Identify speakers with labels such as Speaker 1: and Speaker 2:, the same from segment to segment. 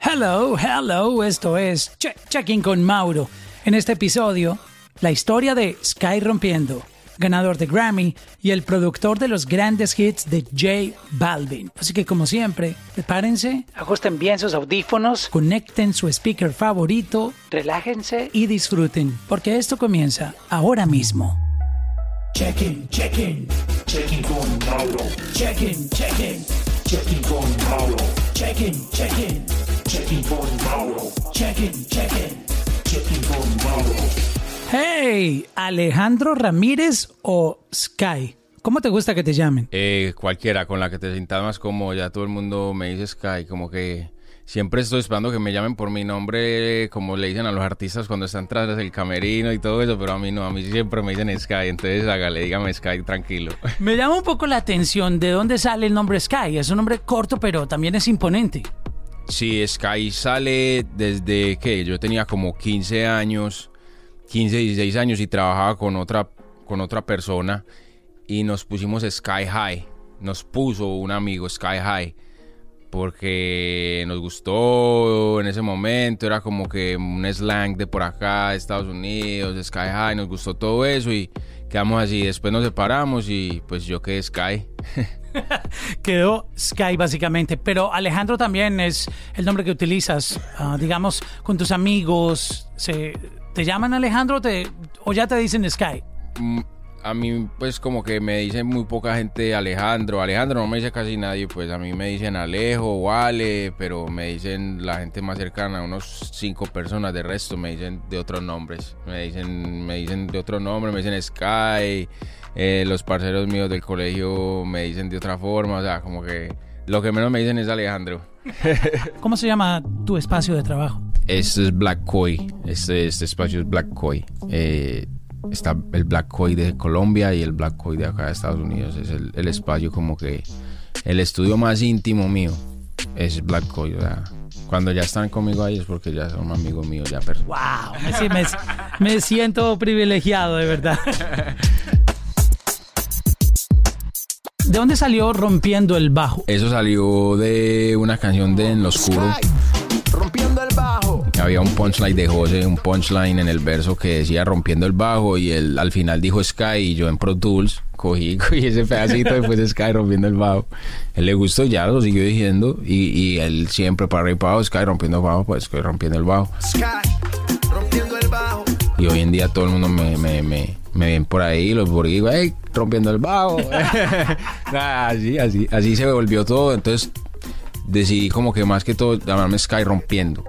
Speaker 1: Hello, hello, esto es Che- Checking con Mauro. En este episodio, la historia de Sky Rompiendo, ganador de Grammy y el productor de los grandes hits de J Balvin. Así que como siempre, prepárense, ajusten bien sus audífonos, conecten su speaker favorito, relájense y disfruten, porque esto comienza ahora mismo.
Speaker 2: Check-in, check-in, check-in con Mauro. Check-in, check-in, check-in con Mauro. Check-in, check-in, check-in con Mauro. Check-in, check-in, check-in con Mauro.
Speaker 1: Hey, Alejandro Ramírez o Sky. ¿Cómo te gusta que te llamen?
Speaker 3: Eh, cualquiera con la que te sientas más cómodo, ya todo el mundo me dice Sky, como que siempre estoy esperando que me llamen por mi nombre, como le dicen a los artistas cuando están tras del camerino y todo eso, pero a mí no, a mí siempre me dicen Sky, entonces hágale, dígame Sky, tranquilo.
Speaker 1: Me llama un poco la atención de dónde sale el nombre Sky. Es un nombre corto, pero también es imponente.
Speaker 3: Sí, Sky sale desde que yo tenía como 15 años, 15, 16 años y trabajaba con otra, con otra persona y nos pusimos Sky High, nos puso un amigo Sky High porque nos gustó en ese momento, era como que un slang de por acá, de Estados Unidos, Sky High, nos gustó todo eso y quedamos así, después nos separamos y pues yo quedé Sky.
Speaker 1: Quedó Sky básicamente, pero Alejandro también es el nombre que utilizas, ah, digamos, con tus amigos. Se, ¿Te llaman Alejandro te, o ya te dicen Sky?
Speaker 3: Mm, a mí pues como que me dicen muy poca gente Alejandro, Alejandro no me dice casi nadie, pues a mí me dicen Alejo o Ale, pero me dicen la gente más cercana, unos cinco personas, de resto me dicen de otros nombres, me dicen, me dicen de otro nombre, me dicen Sky, eh, los parceros míos del colegio me dicen de otra forma, o sea, como que lo que menos me dicen es Alejandro.
Speaker 1: ¿Cómo se llama tu espacio de trabajo?
Speaker 3: Este es Black Koi, este, este espacio es Black Koi. Eh, está el Black Koi de Colombia y el Black Koi de acá de Estados Unidos. Es el, el espacio como que el estudio más íntimo mío es Black Koi. o sea, cuando ya están conmigo ahí es porque ya son amigos míos, ya personas.
Speaker 1: ¡Wow! Me, me- me siento privilegiado, de verdad. ¿De dónde salió Rompiendo el Bajo?
Speaker 3: Eso salió de una canción de En lo Oscuro.
Speaker 4: Rompiendo el bajo.
Speaker 3: Había un punchline de José, un punchline en el verso que decía rompiendo el bajo y él al final dijo Sky y yo en Pro Tools cogí, cogí ese pedacito después de Sky rompiendo el bajo. Él le gustó ya, lo siguió diciendo y, y él siempre para arriba y para abajo, Sky rompiendo el bajo, pues Sky rompiendo el bajo.
Speaker 4: Sky. Rompiendo el bajo.
Speaker 3: Y hoy en día todo el mundo me, me, me, me ven por ahí, los boricuas, hey, rompiendo el bajo. Así, así, así se volvió todo. Entonces decidí como que más que todo llamarme Sky rompiendo.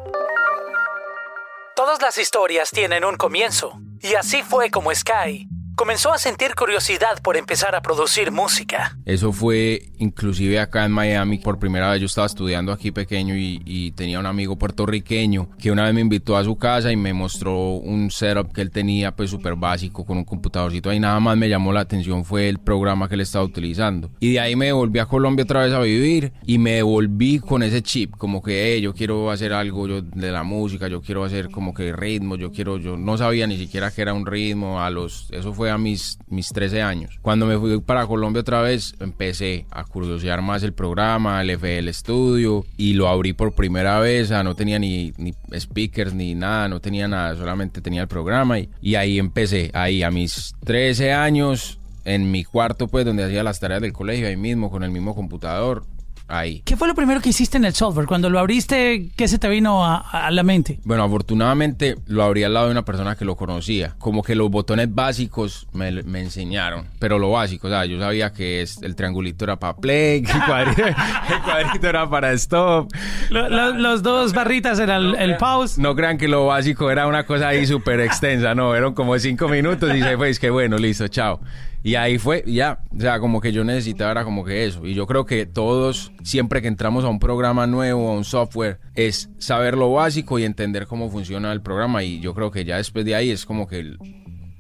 Speaker 1: Todas las historias tienen un comienzo, y así fue como Sky comenzó a sentir curiosidad por empezar a producir música.
Speaker 3: Eso fue inclusive acá en Miami. Por primera vez yo estaba estudiando aquí pequeño y, y tenía un amigo puertorriqueño que una vez me invitó a su casa y me mostró un setup que él tenía pues súper básico con un computadorcito ahí. Nada más me llamó la atención fue el programa que él estaba utilizando. Y de ahí me volví a Colombia otra vez a vivir y me devolví con ese chip como que "Hey, yo quiero hacer algo yo de la música, yo quiero hacer como que ritmo, yo quiero, yo no sabía ni siquiera que era un ritmo a los, eso fue a mis, mis 13 años. Cuando me fui para Colombia otra vez, empecé a curiosear más el programa, el FL Studio, y lo abrí por primera vez. O no tenía ni, ni speakers ni nada, no tenía nada, solamente tenía el programa. Y, y ahí empecé, ahí a mis 13 años, en mi cuarto, pues, donde hacía las tareas del colegio, ahí mismo, con el mismo computador. Ahí.
Speaker 1: ¿Qué fue lo primero que hiciste en el software? Cuando lo abriste, ¿qué se te vino a, a la mente?
Speaker 3: Bueno, afortunadamente lo abrí al lado de una persona que lo conocía. Como que los botones básicos me, me enseñaron, pero lo básico, o sea, yo sabía que es, el triangulito era para play, el cuadrito, el cuadrito era para stop.
Speaker 1: Lo- lo- los dos barritas eran el, el pause.
Speaker 3: No crean que lo básico era una cosa ahí súper extensa, no, eran como cinco minutos y se fue, es que bueno, listo, chao. Y ahí fue, ya, o sea, como que yo necesitaba como que eso. Y yo creo que todos, siempre que entramos a un programa nuevo, a un software, es saber lo básico y entender cómo funciona el programa. Y yo creo que ya después de ahí es como que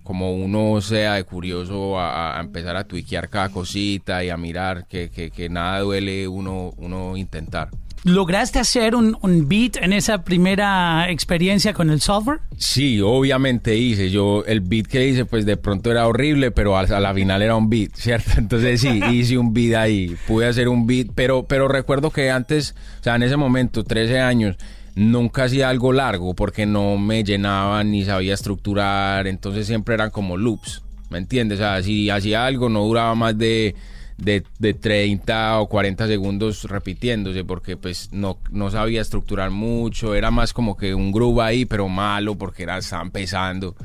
Speaker 3: como uno sea de curioso a, a empezar a tuiquear cada cosita y a mirar que, que, que nada duele uno, uno intentar.
Speaker 1: ¿Lograste hacer un, un beat en esa primera experiencia con el software?
Speaker 3: Sí, obviamente hice. Yo, el beat que hice, pues de pronto era horrible, pero a, la final era un beat, ¿cierto? Entonces sí, hice un beat ahí. Pude hacer un beat, pero, pero recuerdo que antes, o sea, en ese momento, 13 años, nunca hacía algo largo porque no me llenaba ni sabía estructurar, entonces siempre eran como loops, ¿me entiendes? O sea, si hacía algo no duraba más de, de, de 30 o 40 segundos repitiéndose porque pues no, no sabía estructurar mucho, era más como que un groove ahí, pero malo porque era, estaba empezando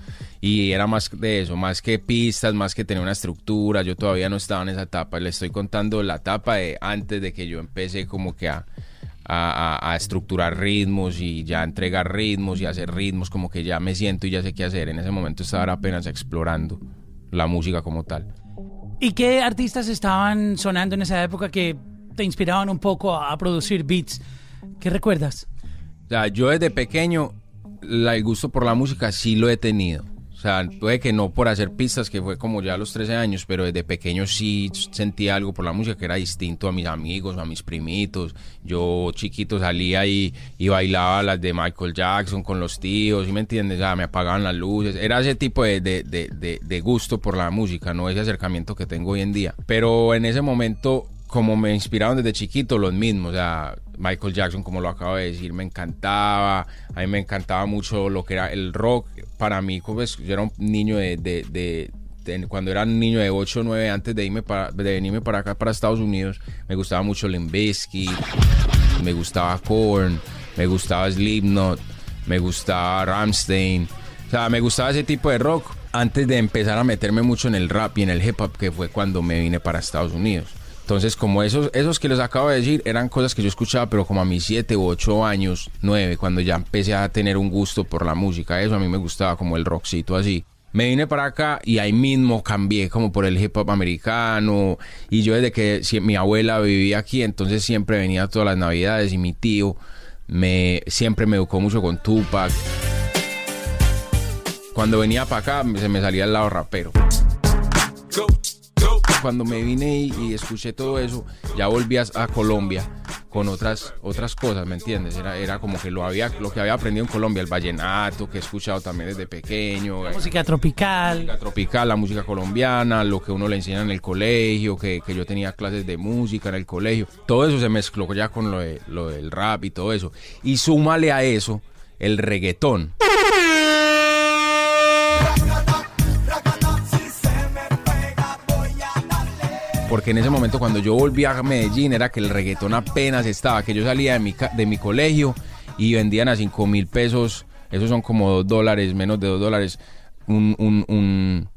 Speaker 3: y era más de eso, más que pistas, más que tener una estructura, yo todavía no estaba en esa etapa, le estoy contando la etapa de antes de que yo empecé como que a, a, a, estructurar ritmos y ya entregar ritmos y hacer ritmos como que ya me siento y ya sé qué hacer, en ese momento estaba apenas explorando la música como tal.
Speaker 1: ¿Y qué artistas estaban sonando en esa época que te inspiraban un poco a, producir beats? ¿Qué recuerdas?
Speaker 3: Yo desde pequeño el gusto por la música sí lo he tenido. O sea, puede que no por hacer pistas, que fue como ya a los 13 años, pero desde pequeño sí sentía algo por la música que era distinto a mis amigos, a mis primitos. Yo chiquito salía y, y bailaba las de Michael Jackson con los tíos, ¿sí me entiendes? O sea, me apagaban las luces. Era ese tipo de, de, de, de gusto por la música, no ese acercamiento que tengo hoy en día. Pero en ese momento como me inspiraron desde chiquito, los mismos. O sea, Michael Jackson, como lo acabo de decir, me encantaba. A mí me encantaba mucho lo que era el rock. Para mí, pues, yo era un niño de, de, cuando era un niño de 8 o 9, antes de, irme para, de venirme para acá, para Estados Unidos, me gustaba mucho Limp Bizkit, me gustaba Korn, me gustaba Slipknot, me gustaba Ramstein. O sea, me gustaba ese tipo de rock antes de empezar a meterme mucho en el rap y en el hip hop, que fue cuando me vine para Estados Unidos. Entonces, como esos, esos que les acabo de decir, eran cosas que yo escuchaba, pero como a mis 7 u 8 años, 9, cuando ya empecé a tener un gusto por la música, eso a mí me gustaba, como el rockcito así. Me vine para acá y ahí mismo cambié como por el hip hop americano. Y yo desde que si, mi abuela vivía aquí, entonces siempre venía todas las navidades y mi tío me, siempre me educó mucho con Tupac. Cuando venía para acá se me salía el lado rapero. Go cuando me vine y, y, escuché todo eso, ya volví a, a, Colombia con otras, otras cosas, ¿me entiendes? Era, era como que lo, había, lo que había aprendido en Colombia, el vallenato, que he escuchado también desde pequeño.
Speaker 1: La música tropical.
Speaker 3: La música tropical, la música colombiana, lo que uno le enseña en el colegio, que, que yo tenía clases de música en el colegio. Todo eso se mezcló ya con lo, de, lo del rap y todo eso. Y súmale a eso el reggaetón. Porque en ese momento cuando yo volví a Medellín era que el reggaetón apenas estaba, que yo salía de mi, de mi colegio y vendían a 5 mil pesos, esos son como 2 dólares, menos de 2 dólares, un, un, un,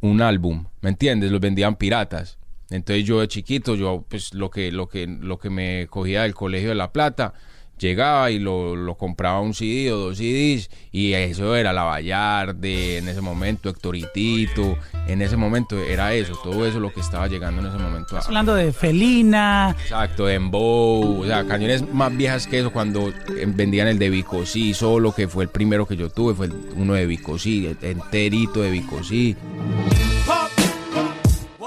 Speaker 3: un, álbum, ¿me entiendes? Los vendían piratas. Entonces yo de chiquito, yo pues lo que, lo que, lo que me cogía del colegio de La Plata, llegaba y lo, lo, compraba un CD o dos CDs y eso era la Vallarde, en ese momento Hectoritito, en ese momento era eso, todo eso lo que estaba llegando en ese momento.
Speaker 1: Estás hablando de Felina.
Speaker 3: Exacto, de Embow, o sea, canciones más viejas que eso cuando vendían el de Vicosí solo, que fue el primero que yo tuve, fue uno de Vicosí, enterito de Vicosí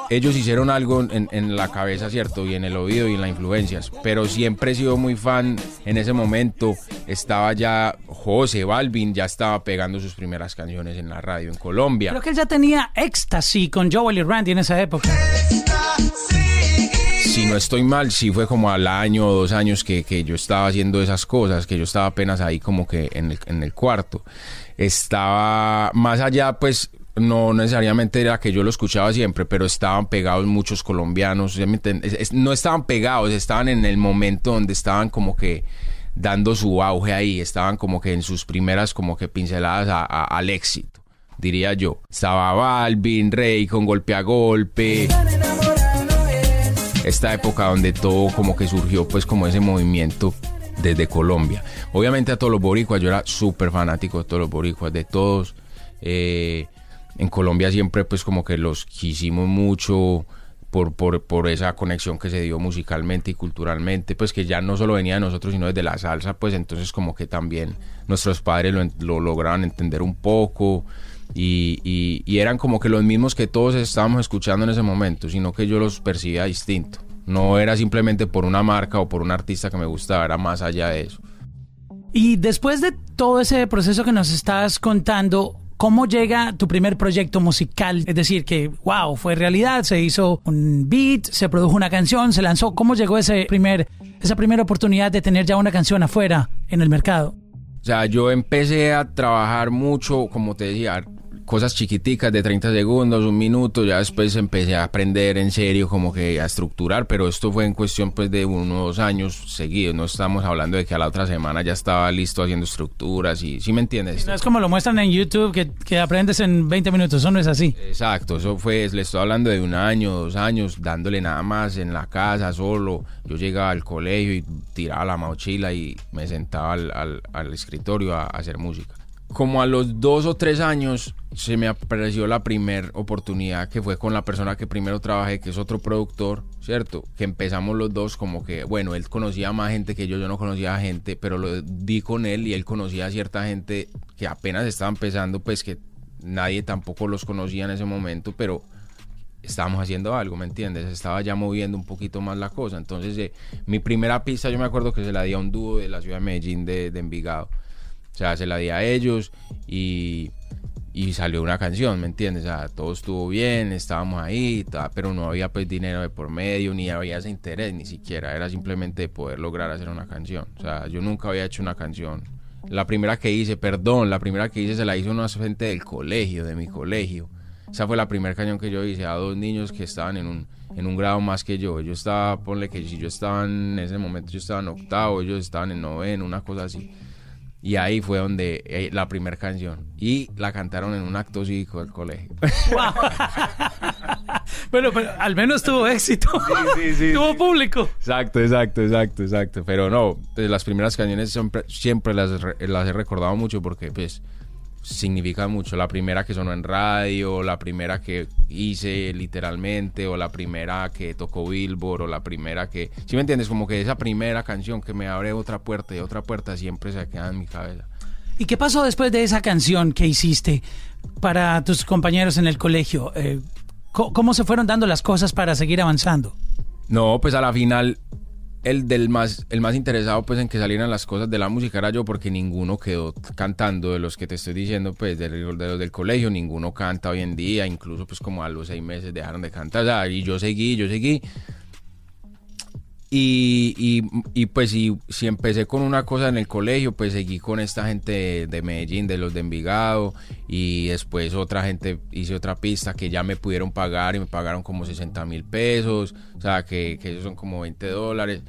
Speaker 3: ellos hicieron algo en, en, la cabeza, ¿cierto? Y en el oído y en las influencias. Pero siempre he sido muy fan. En ese momento estaba ya José Balvin, ya estaba pegando sus primeras canciones en la radio en Colombia.
Speaker 1: Creo que él ya tenía éxtasis con Joel y Randy en esa época.
Speaker 3: Si no estoy mal, sí fue como al año o dos años que, que yo estaba haciendo esas cosas, que yo estaba apenas ahí como que en el, en el cuarto. Estaba más allá, pues no necesariamente era que yo lo escuchaba siempre, pero estaban pegados muchos colombianos. No estaban pegados, estaban en el momento donde estaban como que dando su auge ahí, estaban como que en sus primeras como que pinceladas al éxito, diría yo. Estaba Balvin, Rey con golpe a golpe. Esta época donde todo como que surgió pues como ese movimiento desde Colombia. Obviamente a todos los boricuas, yo era súper fanático de todos los boricuas, de todos. Eh, en Colombia siempre pues como que los quisimos mucho por, por, por, esa conexión que se dio musicalmente y culturalmente, pues que ya no solo venía de nosotros, sino desde la salsa, pues entonces como que también nuestros padres lo, lo lograban entender un poco y, y, eran como que los mismos que todos estábamos escuchando en ese momento, sino que yo los percibía distinto. No era simplemente por una marca o por un artista que me gustaba, era más allá de eso.
Speaker 1: Y después de todo ese proceso que nos estás contando, ¿Cómo llega tu primer proyecto musical? Es decir, que, wow, fue realidad, se hizo un beat, se produjo una canción, se lanzó. ¿Cómo llegó ese primer, esa primera oportunidad de tener ya una canción afuera en el mercado?
Speaker 3: O sea, yo empecé a trabajar mucho, como te decía, cosas chiquiticas de 30 segundos, un minuto, ya después empecé a aprender en serio como que a estructurar, pero esto fue en cuestión pues de unos años seguidos, no estamos hablando de que a la otra semana ya estaba listo haciendo estructuras y, ¿sí me entiendes?
Speaker 1: No es como lo muestran en YouTube que, que aprendes en 20 minutos, eso no es así.
Speaker 3: Exacto, eso fue, le estoy hablando de un año, dos años, dándole nada más en la casa, solo. Yo llegaba al colegio y tiraba la mochila y me sentaba al, al- al escritorio a, a hacer música. Como a los dos o tres años se me apareció la primera oportunidad que fue con la persona que primero trabajé, que es otro productor, ¿cierto? Que empezamos los dos como que, bueno, él conocía más gente que yo, yo no conocía a gente, pero lo di con él y él conocía a cierta gente que apenas estaba empezando, pues que nadie tampoco los conocía en ese momento, pero estábamos haciendo algo, ¿me entiendes? Estaba ya moviendo un poquito más la cosa. Entonces, eh, mi primera pista yo me acuerdo que se la di a un dúo de la ciudad de Medellín, de, de Envigado. O sea, se la di a ellos y, y salió una canción, ¿me entiendes? O sea, todo estuvo bien, estábamos ahí, pero no había pues dinero de por medio, ni había ese interés, ni siquiera. Era simplemente poder lograr hacer una canción. O sea, yo nunca había hecho una canción. La primera que hice, perdón, la primera que hice se la hizo una gente del colegio, de mi colegio. Esa fue la primera canción que yo hice a dos niños que estaban en un, en un grado más que yo. Yo estaba, ponle que si yo estaba en ese momento, yo estaba en octavo, ellos estaban en noveno, una cosa así. Y ahí fue donde eh, la primera canción. Y la cantaron en un acto cívico del colegio.
Speaker 1: Bueno, pero al menos tuvo éxito.
Speaker 3: sí, sí,
Speaker 1: tuvo
Speaker 3: sí.
Speaker 1: público.
Speaker 3: Exacto, exacto, exacto, exacto. Pero no, pues, las primeras canciones siempre, siempre las, las he recordado mucho porque pues significan mucho. La primera que sonó en radio, la primera que hice literalmente, o la primera que tocó Billboard, o la primera que... ¿Sí me entiendes? Como que esa primera canción que me abre otra puerta y otra puerta siempre se queda en mi cabeza.
Speaker 1: ¿Y qué pasó después de esa canción que hiciste para tus compañeros en el colegio? Eh, ¿Cómo se fueron dando las cosas para seguir avanzando?
Speaker 3: No, pues a la final el del más el más interesado pues en que salieran las cosas de la música era yo porque ninguno quedó cantando de los que te estoy diciendo pues de, de los del colegio ninguno canta hoy en día incluso pues como a los seis meses dejaron de cantar o sea, y yo seguí yo seguí y, y, y, pues si, si empecé con una cosa en el colegio, pues seguí con esta gente de, de Medellín, de los de Envigado, y después otra gente hice otra pista que ya me pudieron pagar y me pagaron como 60 mil pesos, o sea, que, que esos son como 20 dólares.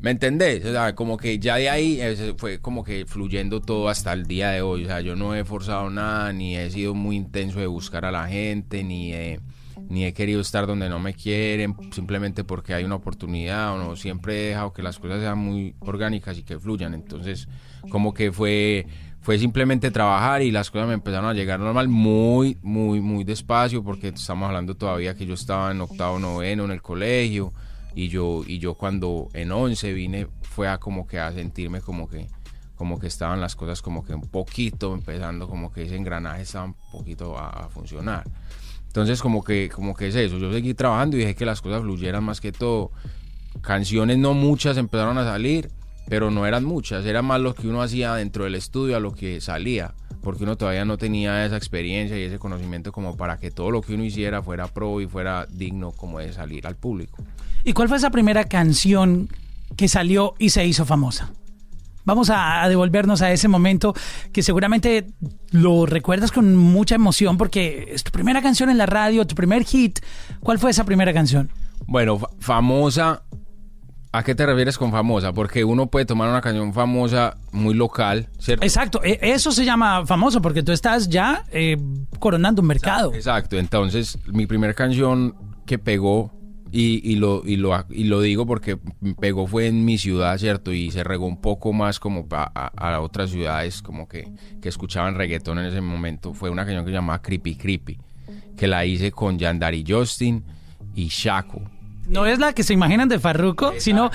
Speaker 3: ¿Me entendés? O sea, como que ya de ahí fue como que fluyendo todo hasta el día de hoy. O sea, yo no he forzado nada, ni he sido muy intenso de buscar a la gente, ni he, ni he querido estar donde no me quieren, simplemente porque hay una oportunidad o no. Siempre he dejado que las cosas sean muy orgánicas y que fluyan. Entonces, como que fue, fue simplemente trabajar y las cosas me empezaron a llegar normal, muy, muy, muy despacio, porque estamos hablando todavía que yo estaba en octavo, noveno en el colegio y yo y yo cuando en 11 vine fue a como que a sentirme como que como que estaban las cosas como que un poquito empezando como que ese engranaje estaba un poquito a funcionar entonces como que como que es eso. Yo seguí trabajando y dejé que las cosas fluyeran más que todo. Canciones no muchas empezaron a salir pero no eran muchas. Era más lo que uno hacía dentro del estudio a lo que salía porque uno todavía no tenía esa experiencia y ese conocimiento como para que todo lo que uno hiciera fuera pro y fuera digno como de salir al público.
Speaker 1: ¿Y cuál fue esa primera canción que salió y se hizo famosa? Vamos a, a devolvernos a ese momento que seguramente lo recuerdas con mucha emoción porque es tu primera canción en la radio, tu primer hit. ¿Cuál fue esa primera canción?
Speaker 3: Bueno, fa- famosa. ¿A qué te refieres con famosa? Porque uno puede tomar una canción famosa muy local, ¿cierto?
Speaker 1: Exacto, e- eso se llama famoso porque tú estás ya eh, coronando un mercado.
Speaker 3: Exacto. Entonces, mi primera canción que pegó, y, y lo, y, lo, y lo digo porque pegó fue en mi ciudad, ¿cierto? Y se regó un poco más como a, a otras ciudades como que, que escuchaban reggaetón en ese momento. Fue una canción que se llamaba Creepy Creepy, que la hice con Yandari Justin y Shaco.
Speaker 1: No es la que se imaginan de Farruko, sino...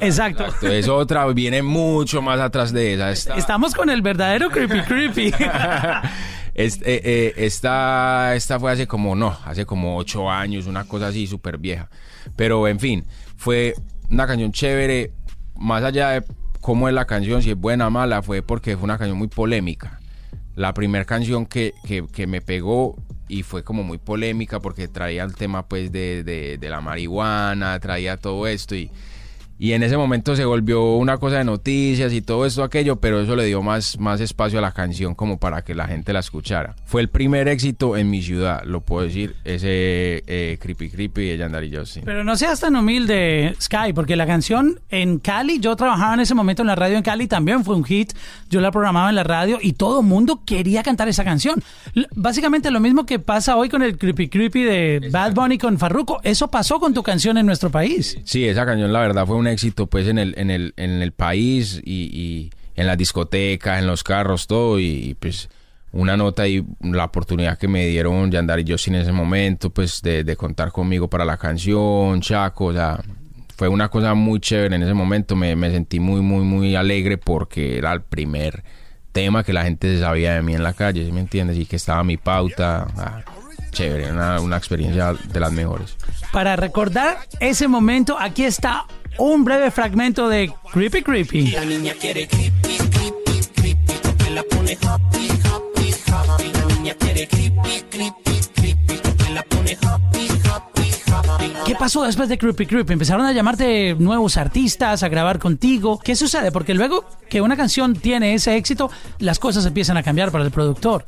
Speaker 1: Exacto.
Speaker 3: Exacto, es otra, viene mucho más atrás de esa. Esta-
Speaker 1: Estamos con el verdadero creepy creepy.
Speaker 3: Eh, eh, esta, esta fue hace como, no, hace como ocho años, una cosa así súper vieja. Pero en fin, fue una canción chévere, más allá de cómo es la canción, si es buena o mala, fue porque fue una canción muy polémica. la primera canción que, que, me pegó y fue como muy polémica porque traía el tema pues de, de la marihuana, traía todo esto y, y en ese momento se volvió una cosa de noticias y todo esto aquello, pero eso le dio más, más espacio a la canción como para que la gente la escuchara. Fue el primer éxito en mi ciudad, lo puedo decir, ese eh, Creepy Creepy de Yandari Justin.
Speaker 1: Pero no seas tan humilde, Sky, porque la canción en Cali, yo trabajaba en ese momento en la radio en Cali, también fue un hit. Yo la programaba en la radio y todo el mundo quería cantar esa canción. L- Básicamente lo mismo que pasa hoy con el Creepy Creepy de Bad Bunny con Farruko. Eso pasó con tu canción en nuestro país.
Speaker 3: Sí, esa canción la verdad fue un éxito pues en el, en el, en el país y, y en las discotecas, en los carros, todo y, y, pues una nota y la oportunidad que me dieron Yandar y yo en ese momento pues de, de contar conmigo para la canción, Chaco, o sea, fue una cosa muy chévere en ese momento, me, me sentí muy, muy, muy alegre porque era el primer tema que la gente sabía de mí en la calle, ¿sí me entiendes? Y que estaba mi pauta, ah, chévere, una, una experiencia de las mejores.
Speaker 1: Para recordar ese momento, aquí está un breve fragmento de Creepy Creepy.
Speaker 5: La niña quiere creepy, creepy, creepy, porque la pone happy, happy, happy. La niña quiere creepy, creepy, creepy, porque la pone happy, happy, happy.
Speaker 1: ¿Qué pasó después de Creepy Creepy? Empezaron a llamarte nuevos artistas, a grabar contigo. ¿Qué sucede? Porque luego que una canción tiene ese éxito, las cosas empiezan a cambiar para el productor.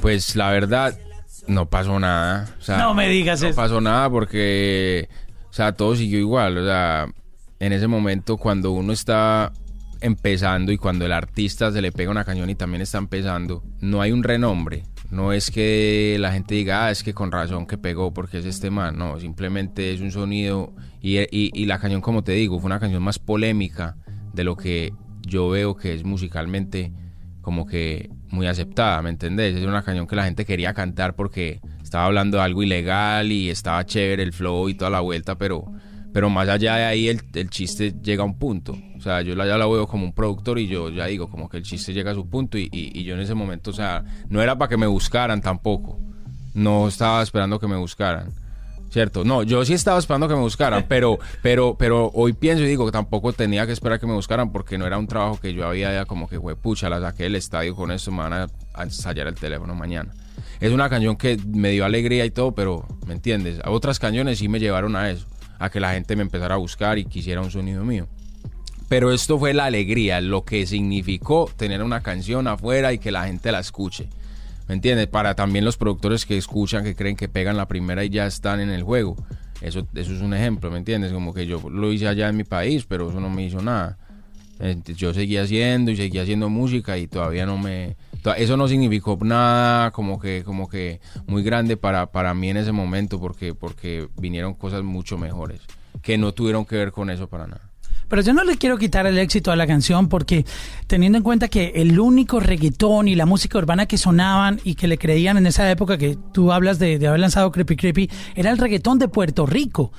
Speaker 3: Pues la verdad, no pasó nada. O sea,
Speaker 1: No me digas
Speaker 3: no
Speaker 1: eso.
Speaker 3: pasó nada porque, o sea, todo siguió igual. O sea, en ese momento cuando uno está empezando y cuando el artista se le pega una canción y también está empezando, no hay un renombre. No es que la gente diga, ah, es que con razón que pegó porque es este man. No, simplemente es un sonido. Y, y- y la canción, como te digo, fue una canción más polémica de lo que yo veo que es musicalmente como que muy aceptada, ¿me entendés? Es una canción que la gente quería cantar porque estaba hablando de algo ilegal y estaba chévere el flow y toda la vuelta, pero, pero más allá de ahí el, el chiste llega a un punto. O sea, yo la, ya la veo como un productor y yo ya digo como que el chiste llega a su punto y, y- y yo en ese momento, o sea, no era para que me buscaran tampoco. No estaba esperando que me buscaran. ¿Cierto? No, yo sí estaba esperando que me buscaran, pero, pero, pero hoy pienso y digo que tampoco tenía que esperar que me buscaran porque no era un trabajo que yo había ya como que, fue pucha, la saqué del estadio con esto, me van a, a ensayar el teléfono mañana. Es una canción que me dio alegría y todo, pero, ¿me entiendes? Otras canciones sí me llevaron a eso, a que la gente me empezara a buscar y quisiera un sonido mío. Pero esto fue la alegría, lo que significó tener una canción afuera y que la gente la escuche. ¿Me entiendes? Para también los productores que escuchan, que creen que pegan la primera y ya están en el juego. Eso, eso es un ejemplo, ¿me entiendes? Como que yo lo hice allá en mi país, pero eso no me hizo nada. Yo seguía haciendo y seguía haciendo música y todavía no me... Eso no significó nada como que, como que muy grande para, para mí en ese momento porque, porque vinieron cosas mucho mejores que no tuvieron que ver con eso para nada.
Speaker 1: Pero yo no le quiero quitar el éxito a la canción porque teniendo en cuenta que el único reggaetón y la música urbana que sonaban y que le creían en esa época que tú hablas de, de haber lanzado Creepy Creepy era el reggaetón de Puerto Rico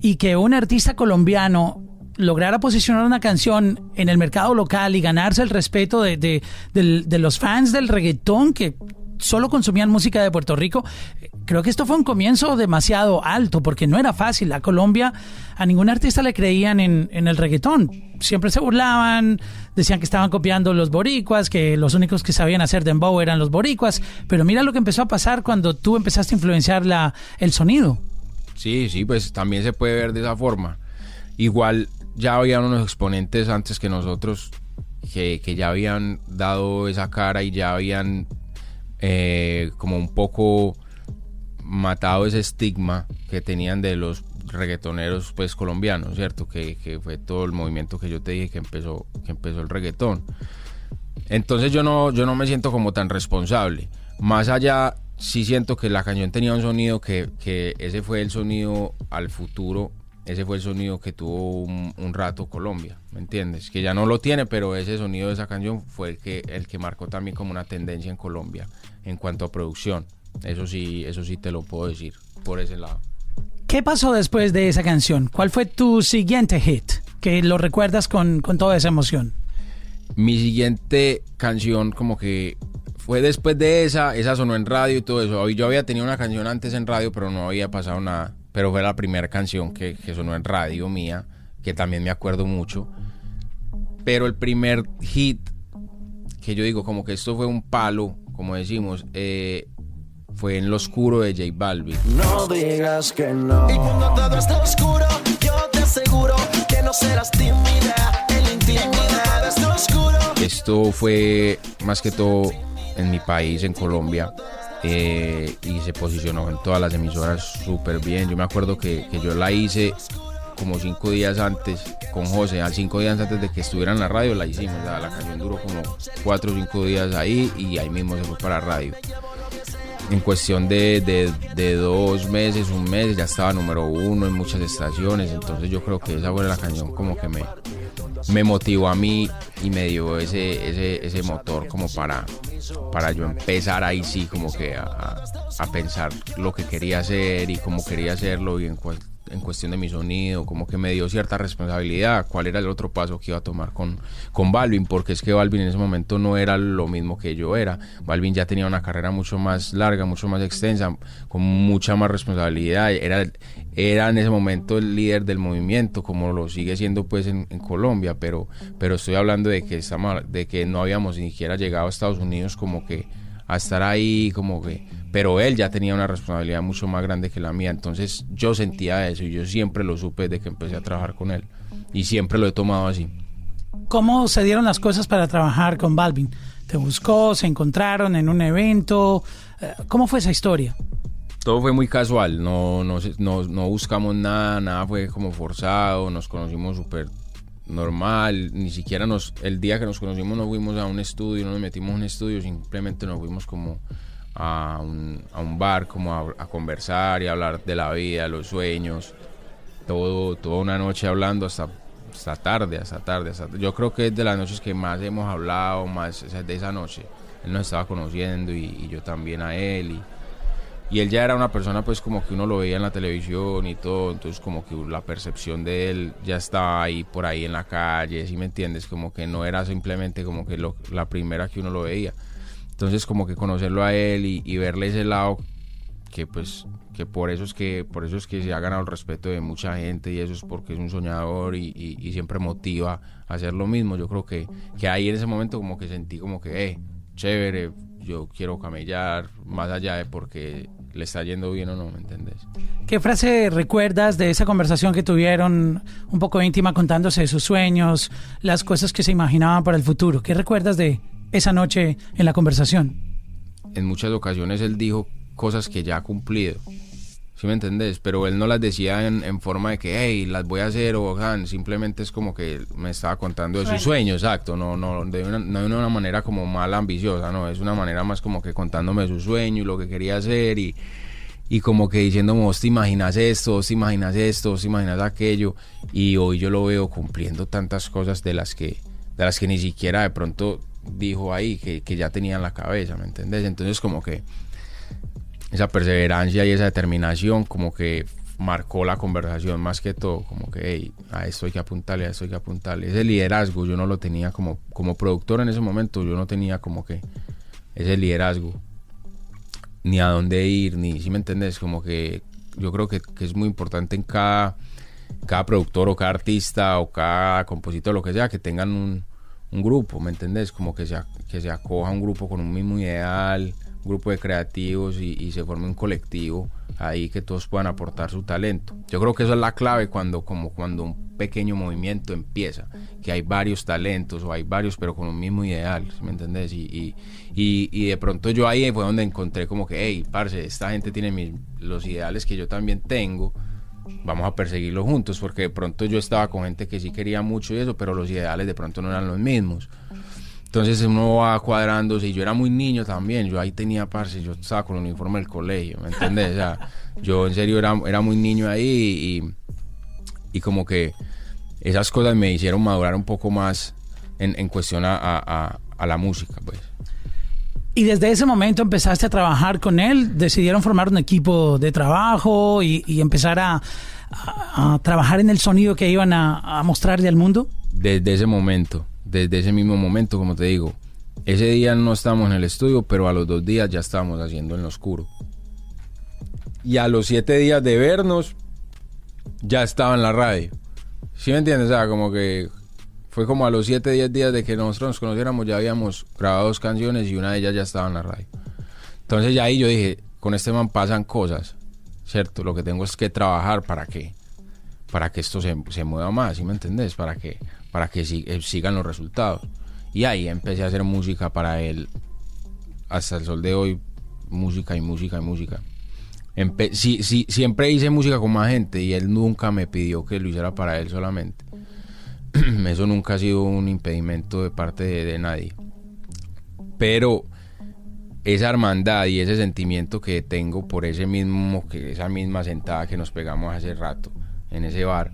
Speaker 1: y que un artista colombiano lograra posicionar una canción en el mercado local y ganarse el respeto de, de- los fans del reggaetón que solo consumían música de Puerto Rico, creo que esto fue un comienzo demasiado alto porque no era fácil. A Colombia a ningún artista le creían en, en el reggaetón. Siempre se burlaban, decían que estaban copiando los boricuas, que los únicos que sabían hacer dembow eran los boricuas. Pero mira lo que empezó a pasar cuando tú empezaste a influenciar la, el sonido.
Speaker 3: Sí, sí, pues también se puede ver de esa forma. Igual ya habían unos exponentes antes que nosotros que, que ya habían dado esa cara y ya habían eh, como un poco matado ese estigma que tenían de los reggaetoneros pues colombianos, ¿cierto? Que, que fue todo el movimiento que yo te dije que empezó, que empezó el reggaetón. Entonces yo no, yo no me siento como tan responsable. Más allá, sí siento que la canción tenía un sonido que, que ese fue el sonido al futuro, ese fue el sonido que tuvo un, un rato Colombia, ¿me entiendes? Que ya no lo tiene, pero ese sonido de esa canción fue el que, el que marcó también como una tendencia en Colombia en cuanto a producción. Eso sí, eso sí te lo puedo decir por ese lado.
Speaker 1: ¿Qué pasó después de esa canción? ¿Cuál fue tu siguiente hit? Que lo recuerdas con, con toda esa emoción.
Speaker 3: mi siguiente canción como que fue después de esa, esa sonó en radio y todo eso. Yo había tenido una canción antes en radio, pero no había pasado nada. Pero fue la primera canción que, que sonó en radio mía, que también me acuerdo mucho. Pero el primer hit que yo digo como que esto fue un palo, como decimos, eh, fue en lo oscuro de J Balvin.
Speaker 4: No digas que no. Y cuando todo esté oscuro, yo te aseguro que no serás tímida en la intimidad. Esté oscuro.
Speaker 3: Esto fue más que todo en mi país, en Colombia. Eh, y se posicionó en todas las emisoras súper bien. Yo me acuerdo que, que yo la hice como cinco días antes con José, al cinco días antes de que estuviera en la radio la hicimos. La, la canción duró como cuatro o cinco días ahí y ahí mismo se fue para radio. En cuestión de, de- de dos meses, un mes, ya estaba número uno en muchas estaciones. Entonces yo creo que esa fue la canción como que me, me motivó a mí y me dio ese, ese, ese motor como para, para yo empezar ahí sí como que a, a- pensar lo que quería hacer y cómo quería hacerlo y en, cual- en cuestión de mi sonido, como que me dio cierta responsabilidad, cuál era el otro paso que iba a tomar con, con Balvin, porque es que Balvin en ese momento no era lo mismo que yo era. Balvin ya tenía una carrera mucho más larga, mucho más extensa, con mucha más responsabilidad, era, era en ese momento el líder del movimiento, como lo sigue siendo pues en, Colombia, pero, pero estoy hablando de que, estamos, de que no habíamos ni siquiera llegado a Estados Unidos como que a estar ahí como que pero él ya tenía una responsabilidad mucho más grande que la mía entonces yo sentía eso y yo siempre lo supe desde que empecé a trabajar con él y siempre lo he tomado así
Speaker 1: ¿Cómo se dieron las cosas para trabajar con Balvin? ¿Te buscó? ¿Se encontraron en un evento? Eh, ¿Cómo fue esa historia?
Speaker 3: todo fue muy casual no no, no, no buscamos nada nada fue como forzado nos conocimos súper normal ni siquiera nos el día que nos conocimos no fuimos a un estudio no nos metimos a un estudio simplemente nos fuimos como a un, a un bar como a, conversar y hablar de la vida los sueños todo toda una noche hablando hasta hasta tarde hasta tarde hasta- yo creo que es de las noches que más hemos hablado más o sea, de esa noche él nos estaba conociendo y, yo también a él y y él ya era una persona pues como que uno lo veía en la televisión y todo, entonces como que la percepción de él ya estaba ahí por ahí en la calle, ¿sí me entiendes? Como que no era simplemente como que la primera que uno lo veía. Entonces como que conocerlo a él y, y verle ese lado que pues que por eso es que por eso es que se ha ganado el respeto de mucha gente y eso es porque es un soñador y, y- y siempre motiva a hacer lo mismo. Yo creo que, que ahí en ese momento como que sentí como que, eh, chévere, yo quiero camellar más allá de porque le está yendo bien o no, ¿me entendés?
Speaker 1: ¿Qué frase recuerdas de esa conversación que tuvieron un poco íntima contándose de sus sueños, las cosas que se imaginaban para el futuro? ¿Qué recuerdas de esa noche en la conversación?
Speaker 3: en muchas ocasiones él dijo cosas que ya ha cumplido. ¿Sí me entendés? Pero él no las decía en, en forma de que, hey, las voy a hacer o "Jan", simplemente es como que me estaba contando de sus sueños, exacto. No, no, de una, no de una manera como mal ambiciosa, no, es una manera más como que contándome sus sueños y lo que quería hacer y, y como que diciéndome, vos te imaginas esto, vos te imaginas esto, vos te imaginas aquello. Y hoy yo lo veo cumpliendo tantas cosas de las que, de las que ni siquiera de pronto dijo ahí, que, que ya tenía en la cabeza, ¿me entendés? Entonces como que esa perseverancia y esa determinación como que marcó la conversación más que todo, como que hey, a esto hay que apuntarle, a esto hay que apuntarle. Ese liderazgo yo no lo tenía como, como productor en ese momento, yo no tenía como que ese liderazgo, ni a dónde ir, ni, si me entendés, como que yo creo que, que es muy importante en cada, cada productor o cada artista o cada compositor, lo que sea, que tengan un, un grupo, ¿me entendés? Como que se, que se acoja un grupo con un mismo ideal, un grupo de creativos y, y se forme un colectivo ahí que todos puedan aportar su talento. Yo creo que eso es la clave cuando, como cuando un pequeño movimiento empieza, que hay varios talentos o hay varios pero con un mismo ideal, ¿sí ¿me entendés? Y, y, y, y de pronto yo ahí fue donde encontré como que, hey, parce, esta gente tiene mis- los ideales que yo también tengo, vamos a perseguirlo juntos, porque de pronto yo estaba con gente que sí quería mucho y eso, pero los ideales de pronto no eran los mismos. Entonces uno va cuadrándose y yo era muy niño también, yo ahí tenía parce, yo estaba con el uniforme del colegio, ¿me entiendes? O sea, yo en serio era, era muy niño ahí y, como que esas cosas me hicieron madurar un poco más en, cuestión a- a la música, pues.
Speaker 1: Y desde ese momento empezaste a trabajar con él, decidieron formar un equipo de trabajo y, empezar a, trabajar en el sonido que iban a, a mostrarle al mundo.
Speaker 3: desde ese momento, desde ese mismo momento, como te digo, ese día no estábamos en el estudio, pero a los dos días ya estábamos haciendo en lo oscuro. Y a los siete días de vernos, ya estaba en la radio. ¿Sí me entiendes? O sea, como que Fue como a los 7, 10 días de que nosotros nos conociéramos, ya habíamos grabado dos canciones y una de ellas ya estaba en la radio. Entonces ya ahí yo dije, con este man pasan cosas, ¿cierto? Lo que tengo es que trabajar para que, para que esto se, se mueva más, ¿sí me entendés? Para que, para que si- eh, sigan los resultados. Y ahí empecé a hacer música para él. Hasta el sol de hoy, música y música y música. Empe- sí, sí, siempre hice música con más gente y él nunca me pidió que lo hiciera para él solamente. Eso nunca ha sido un impedimento de parte de, nadie. Pero esa hermandad y ese sentimiento que tengo por ese mismo, que esa misma sentada que nos pegamos hace rato en ese bar,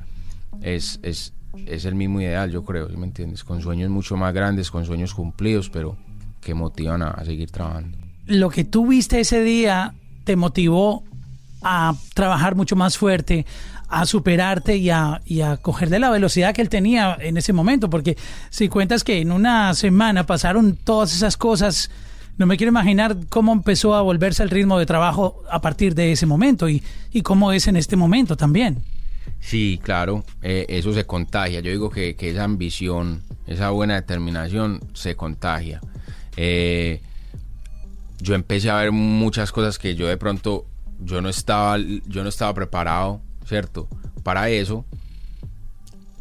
Speaker 3: es, es, es el mismo ideal, yo creo, ¿sí me entiendes? Con sueños mucho más grandes, con sueños cumplidos, pero que motivan a, a seguir trabajando.
Speaker 1: Lo que tú viste ese día te motivó a trabajar mucho más fuerte, a superarte y a, y a coger de la velocidad que él tenía en ese momento, porque si cuentas que en una semana pasaron todas esas cosas, no me quiero imaginar cómo empezó a volverse el ritmo de trabajo a partir de ese momento y, y cómo es en este momento también.
Speaker 3: Sí, claro, eh, eso se contagia. Yo digo que, que esa ambición, esa buena determinación se contagia. Eh, yo empecé a ver muchas cosas que yo de pronto yo no estaba yo no estaba preparado, ¿cierto? Para eso.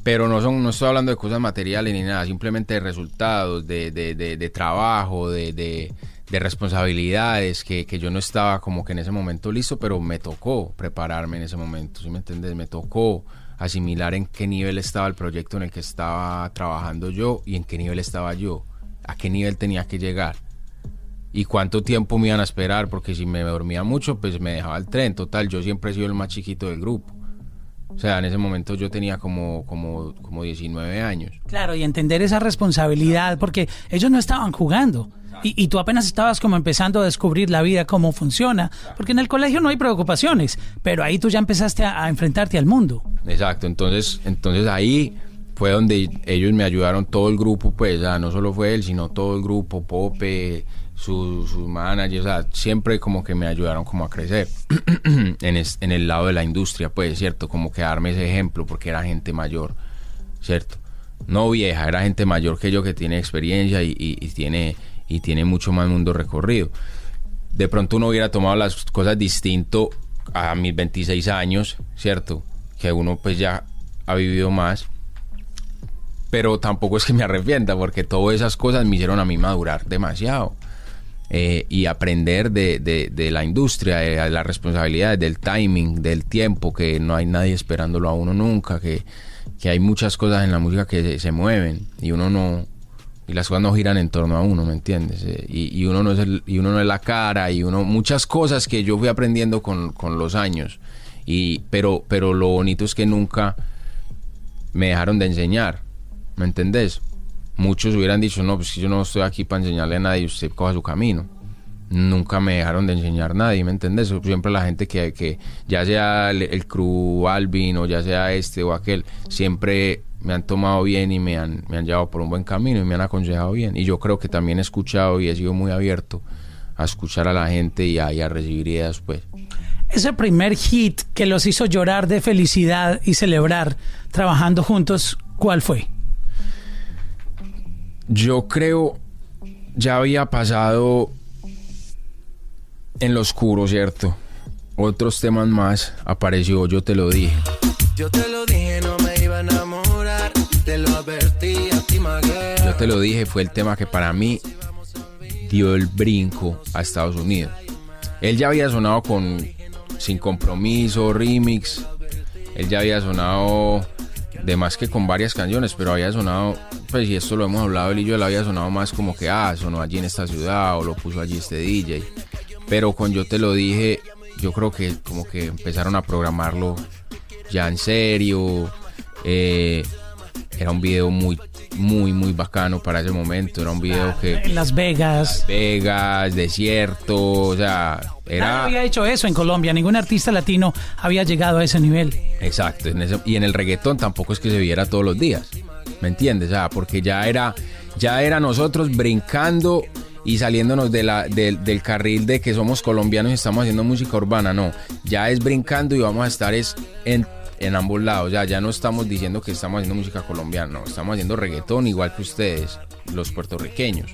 Speaker 3: Pero no son no estoy hablando de cosas materiales ni nada, simplemente de resultados, de, de, de- de trabajo, de, de- de responsabilidades que, que yo no estaba como que en ese momento listo, pero me tocó prepararme en ese momento, ¿sí me entiendes? Me tocó asimilar en qué nivel estaba el proyecto en el que estaba trabajando yo y en qué nivel estaba yo, a qué nivel tenía que llegar y cuánto tiempo me iban a esperar, porque si me dormía mucho, pues me dejaba el tren. Total, yo siempre he sido el más chiquito del grupo. O sea, en ese momento yo tenía como, como, como 19 años.
Speaker 1: Claro, y entender esa responsabilidad, porque ellos no estaban jugando. Y, y tú apenas estabas como empezando a descubrir la vida, cómo funciona, porque en el colegio no hay preocupaciones, pero ahí tú ya empezaste a, a enfrentarte al mundo.
Speaker 3: Exacto, entonces, entonces ahí fue donde ellos me ayudaron, todo el grupo, pues, o sea, no solo fue él, sino todo el grupo, Pope, sus su managers, siempre como que me ayudaron como a crecer en, el lado de la industria, pues, ¿cierto? Como que darme ese ejemplo, porque era gente mayor, ¿cierto? No vieja, era gente mayor que yo que tiene experiencia y, y- y tiene, y tiene mucho más mundo recorrido. De pronto uno hubiera tomado las cosas distinto a mis 26 años, ¿cierto? Que uno pues ya ha vivido más. Pero tampoco es que me arrepienta, porque todas esas cosas me hicieron a mí madurar demasiado. Eh, y aprender de, de- la industria, de las responsabilidades, del timing, del tiempo, que no hay nadie esperándolo a uno nunca, que, que hay muchas cosas en la música que se, se mueven y uno no y las cosas no giran en torno a uno, ¿me entiendes? Eh, y, y uno no es el- y uno no es la cara y uno muchas cosas que yo fui aprendiendo con, con los años y pero pero lo bonito es que nunca me dejaron de enseñar, ¿me entendés? Muchos hubieran dicho, no, pues yo no estoy aquí para enseñarle a nadie, usted coja su camino. Nunca me dejaron de enseñar nadie, ¿me entendés? Siempre la gente que, que ya sea el, el crew Alvin o ya sea este o aquel, siempre me han tomado bien y me han, me han llevado por un buen camino y me han aconsejado bien. Y yo creo que también he escuchado y he sido muy abierto a escuchar a la gente y a, y a recibir ideas, pues.
Speaker 1: Ese primer hit que los hizo llorar de felicidad y celebrar trabajando juntos, ¿cuál fue?
Speaker 3: Yo creo ya había pasado en lo oscuro, ¿cierto? Otros temas más apareció, yo te lo dije.
Speaker 4: Yo te lo dije, no me iba a enamorar. Te lo advertí a ti.
Speaker 3: Yo te lo dije, fue el tema que para mí dio el brinco a Estados Unidos. Él ya había sonado con Sin Compromiso, Remix. Él ya había sonado de más que con varias canciones, pero había sonado, pues y esto lo hemos hablado él y yo, él había sonado más como que, ah, sonó allí en esta ciudad o lo puso allí este DJ. Pero con Yo te lo dije, yo creo que como que empezaron a programarlo ya en serio. eh, era un video muy, muy, muy bacano para ese momento. Era un video que
Speaker 1: En Las Vegas.
Speaker 3: Vegas, desierto, o sea,
Speaker 1: Nadie
Speaker 3: era
Speaker 1: había hecho eso en Colombia. Ningún artista latino había llegado a ese nivel.
Speaker 3: exacto. en ese- y en el reggaetón tampoco es que se viera todos los días, ¿me entiendes? O sea, porque ya era, ya era nosotros brincando y saliéndonos de la, del- del carril de que somos colombianos y estamos haciendo música urbana, no. Ya es brincando y vamos a estar es en en ambos lados. Ya, ya no estamos diciendo que estamos haciendo música colombiana, no, estamos haciendo reggaetón igual que ustedes, los puertorriqueños.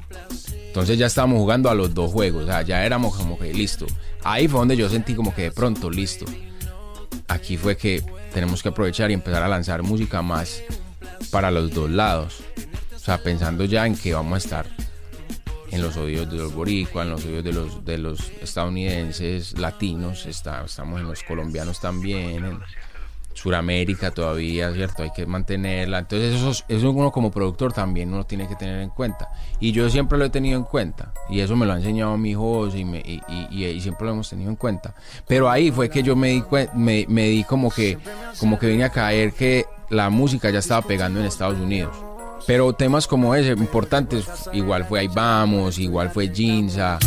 Speaker 3: Entonces ya estábamos jugando a los dos juegos, ya éramos como que listo. Ahí fue donde yo sentí como que de pronto, listo. Aquí fue que tenemos que aprovechar y empezar a lanzar música más para los dos lados. O sea, pensando ya en que vamos a estar en los oídos de los boricuas, en los oídos de los, de los estadounidenses, latinos, está, estamos en los colombianos también, Suramérica todavía, ¿cierto? Hay que mantenerla. Entonces eso, eso uno como productor también uno tiene que tener en cuenta. Y yo siempre lo he tenido en cuenta. Y eso me lo ha enseñado mi hijo y, me, y, y- y siempre lo hemos tenido en cuenta. Pero ahí fue que yo me di, me, me di como que como que vine a caer que la música ya estaba pegando en Estados Unidos. Pero temas como ese, importantes, igual fue Ahí Vamos, igual fue Ginza.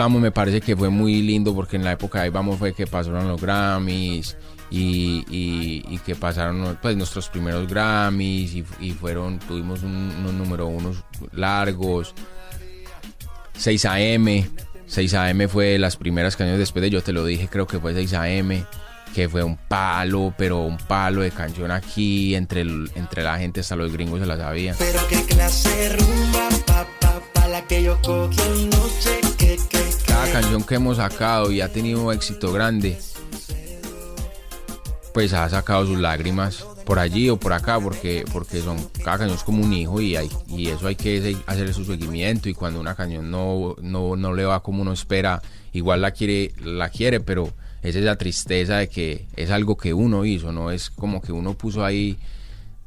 Speaker 3: Vamos me parece que fue muy lindo porque en la época de Ahí Vamos fue que pasaron los Grammys y, que pasaron pues, nuestros primeros Grammys y, fueron, tuvimos un- unos número unos largos. 6 AM. 6 AM fue las primeras canciones después de Yo Te Lo Dije, creo que fue 6 AM, que fue un palo, pero un palo de canción aquí, entre, entre la gente, hasta los gringos se la sabían.
Speaker 4: Pero qué clase rumba, pa, pa, la que yo cogí que, que,
Speaker 3: canción que hemos sacado y ha tenido éxito grande, pues ha sacado sus lágrimas por allí o por acá, porque, porque son cada canción es como un hijo y, hay, y eso hay que hacer su seguimiento y cuando una canción no, no, no le va como uno espera, igual la quiere, la quiere, pero es esa tristeza de que es algo que uno hizo, no es como que uno puso ahí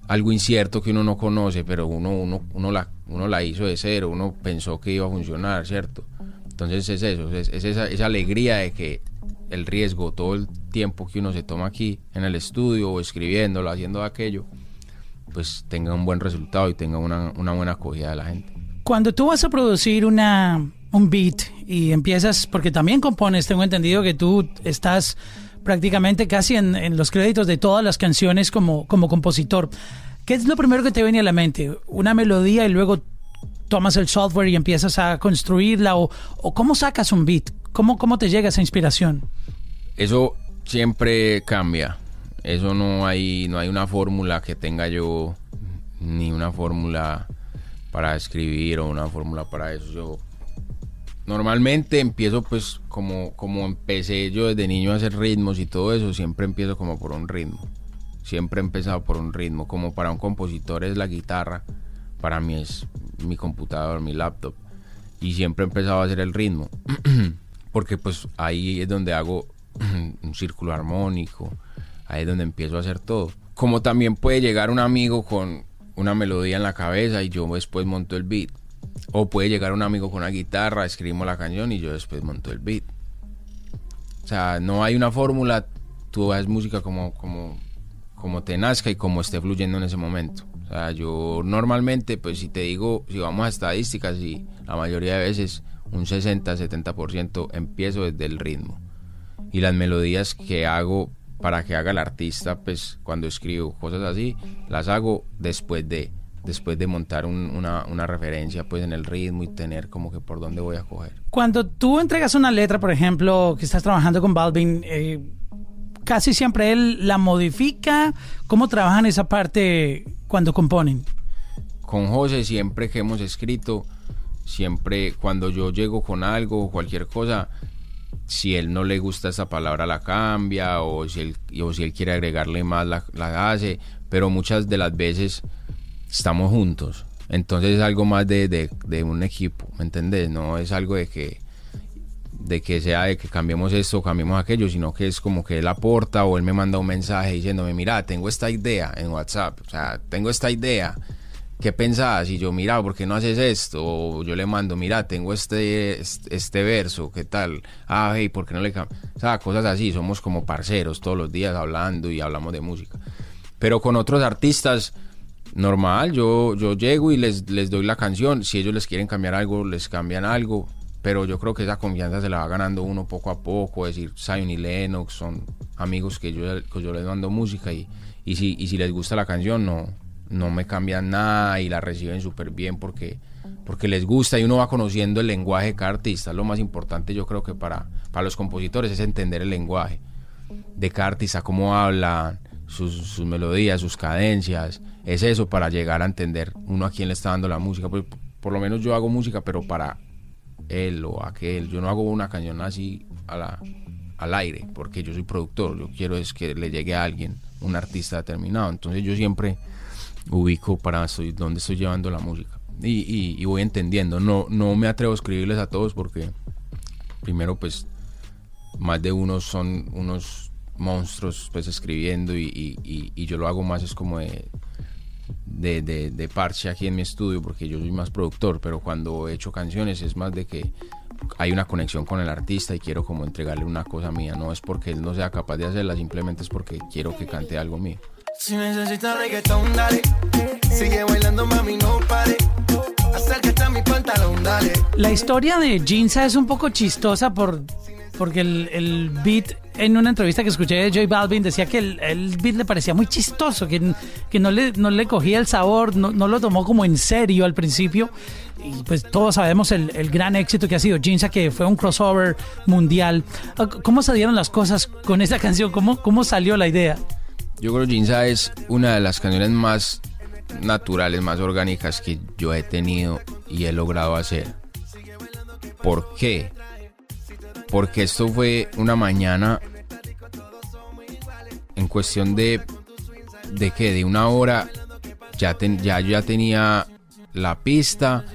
Speaker 3: algo incierto que uno no conoce, pero uno, uno, uno, la, uno la hizo de cero, uno pensó que iba a funcionar, ¿cierto? Entonces es eso, es, es esa, alegría de que el riesgo, todo el tiempo que uno se toma aquí en el estudio o escribiéndolo, haciendo aquello, pues tenga un buen resultado y tenga una, buena acogida de la gente.
Speaker 1: Cuando tú vas a producir un beat y empiezas, porque también compones, tengo entendido que tú estás prácticamente casi en, en los créditos de todas las canciones como, como compositor. ¿Qué es lo primero que te viene a la mente? ¿Una melodía y luego tomas el software y empiezas a construirla? ¿O, cómo sacas un beat? ¿Cómo, ¿Cómo te llega esa inspiración?
Speaker 3: Eso siempre cambia. Eso no hay, no hay una fórmula que tenga yo, ni una fórmula para escribir o una fórmula para eso. Yo normalmente empiezo pues como, como empecé yo desde niño a hacer ritmos y todo eso, siempre empiezo como por un ritmo. Siempre he empezado por un ritmo. Como para un compositor es la guitarra, para mí es mi computador, mi laptop. Y siempre he empezado a hacer el ritmo. Porque pues ahí es donde hago un círculo armónico, ahí es donde empiezo a hacer todo. Como también puede llegar un amigo con una melodía en la cabeza y yo después monto el beat. O puede llegar un amigo con una guitarra, escribimos la canción y yo después monto el beat. O sea, no hay una fórmula, tú haces música como, como, como te nazca y como esté fluyendo en ese momento. Sea, yo normalmente, pues si te digo, si vamos a estadísticas, y la mayoría de veces un 60-70% empiezo desde el ritmo. Y las melodías que hago para que haga el artista, pues cuando escribo cosas así, las hago después de después de montar un- una, una referencia pues en el ritmo y tener como que por dónde voy a coger.
Speaker 1: Cuando tú entregas una letra, por ejemplo, que estás trabajando con Balvin, eh, casi siempre él la modifica. ¿Cómo trabajan esa parte cuando componen?
Speaker 3: con José siempre que hemos escrito, siempre cuando yo llego con algo o cualquier cosa, si él no le gusta esta palabra la cambia o si él, o si él quiere agregarle más la, la hace, pero muchas de las veces estamos juntos. Entonces es algo más de, de- de un equipo, ¿me entendés? No es algo de que de que sea de que cambiemos esto cambiemos aquello, sino que es como que él aporta o él me manda un mensaje diciéndome, mira, tengo esta idea en WhatsApp, o sea, tengo esta idea, ¿qué pensás? Y yo, mira, ¿por qué no haces esto? O yo le mando, mira, tengo este, este, este verso, ¿qué tal? Ah, hey, ¿por qué no le cambias? O sea, cosas así, somos como parceros todos los días hablando y hablamos de música. Pero con otros artistas, normal, yo, yo llego y les, les doy la canción, si ellos les quieren cambiar algo, les cambian algo, pero yo creo que esa confianza se la va ganando uno poco a poco, decir, Zion y Lennox son amigos que yo, que yo les mando música y, y, si, y si les gusta la canción no, no me cambian nada y la reciben súper bien porque porque les gusta y uno va conociendo el lenguaje de cada artista. Lo más importante yo creo que para, para los compositores es entender el lenguaje de cada artista, cómo hablan, sus, sus melodías, sus cadencias. Es eso para llegar a entender uno a quién le está dando la música. Por, por lo menos yo hago música, pero para él o aquel. Yo no hago una cañón así a la, al aire, porque yo soy productor. Yo quiero es que le llegue a alguien, un artista determinado. Entonces yo siempre ubico para dónde estoy llevando la música. Y, y- y voy entendiendo. No, no me atrevo a escribirles a todos porque primero pues más de unos son unos monstruos pues escribiendo y- y yo lo hago más es como de, de, de- de parche aquí en mi estudio porque yo soy más productor, pero cuando he hecho canciones es más de que hay una conexión con el artista y quiero como entregarle una cosa mía, no es porque él no sea capaz de hacerla, simplemente es porque quiero que cante algo mío.
Speaker 4: Si necesitas reggaetón, dale. Sigue bailando, mami, no pare. Acércate a mi pantalón, dale.
Speaker 1: La historia de Jinza es un poco chistosa por, porque el, el beat, en una entrevista que escuché de J Balvin, decía que el, el beat le parecía muy chistoso, que, que no, le, no le cogía el sabor, no, no lo tomó como en serio al principio. Y pues todos sabemos el, el gran éxito que ha sido Jinza, que fue un crossover mundial. Ah, ¿Cómo se dieron las cosas con esa canción? ¿Cómo, cómo salió la idea?
Speaker 3: Yo creo que Jinza es una de las canciones más naturales, más orgánicas que yo he tenido y he logrado hacer. ¿Por qué? Porque esto fue una mañana en cuestión de de qué, de una hora ya ten- ya yo ya tenía la pista.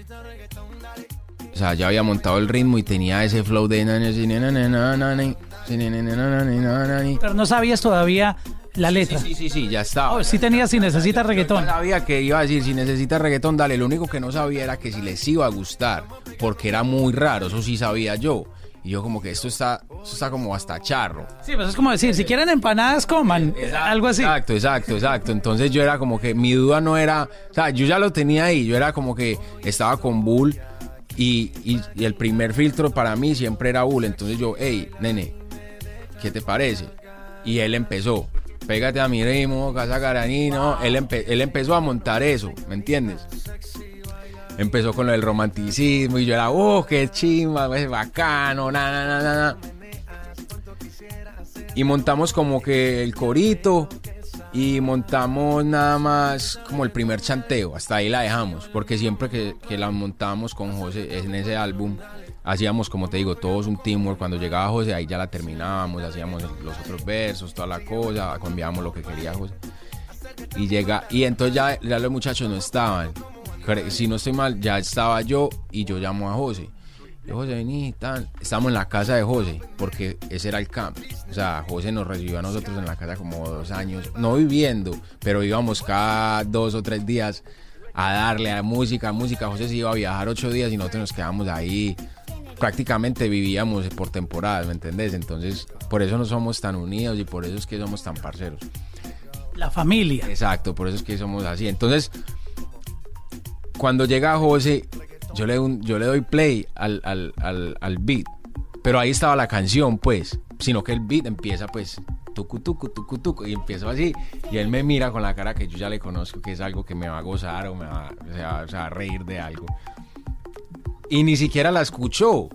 Speaker 3: O sea, ya había montado el ritmo y tenía ese flow de.
Speaker 1: Pero no sabías todavía la letra.
Speaker 3: Sí, sí, sí, ya estaba.
Speaker 1: Oh, sí tenía si necesita reggaetón.
Speaker 3: Yo sabía que iba a decir, si necesita reggaetón, dale. Lo único que no sabía era que si les iba a gustar, porque era muy raro, eso sí sabía yo. Y yo como que esto está, esto está como hasta charro.
Speaker 1: Sí, pues es como decir, si quieren empanadas, coman. Algo así.
Speaker 3: Exacto, exacto, exacto. Entonces yo era como que mi duda no era, o sea, yo ya lo tenía ahí, yo era como que estaba con Bull y, y- y el primer filtro para mí siempre era Bull. Entonces yo, hey, nene, ¿qué te parece? Y él empezó, pégate a mi ritmo, casa garanino. Él, empe- él empezó a montar eso, ¿me entiendes? Empezó con lo del romanticismo y yo era, oh, qué chimba, es bacano, na, na, na. Y montamos como que el corito y montamos nada más como el primer chanteo, hasta ahí la dejamos, porque siempre que, que la montábamos con José en ese álbum, hacíamos como te digo, todos un teamwork, cuando llegaba José ahí ya la terminábamos, hacíamos los otros versos, toda la cosa, cambiábamos lo que quería José. Y llega, y entonces ya, ya los muchachos no estaban, si no estoy mal, ya estaba yo y yo llamo a José. Yo, José, vení, tal. Estamos en la casa de José, porque ese era el camp. O sea, José nos recibió a nosotros en la casa como dos años, no viviendo, pero íbamos cada dos o tres días a darle a música, música. José se iba a viajar ocho días y nosotros nos quedamos ahí. Prácticamente vivíamos por temporadas, ¿me entendés? Entonces, por eso no somos tan unidos y por eso es que somos tan parceros.
Speaker 1: La familia.
Speaker 3: Exacto, por eso es que somos así. Entonces, cuando llega José, yo le, yo le doy play al, al, al, al beat. Pero ahí estaba la canción, pues. Sino que el beat empieza, pues, tucu, tucu, tucu, tucu, y empiezo así. Y él me mira con la cara que yo ya le conozco, que es algo que me va a gozar o me va, a reír de algo. Y ni siquiera la escuchó. O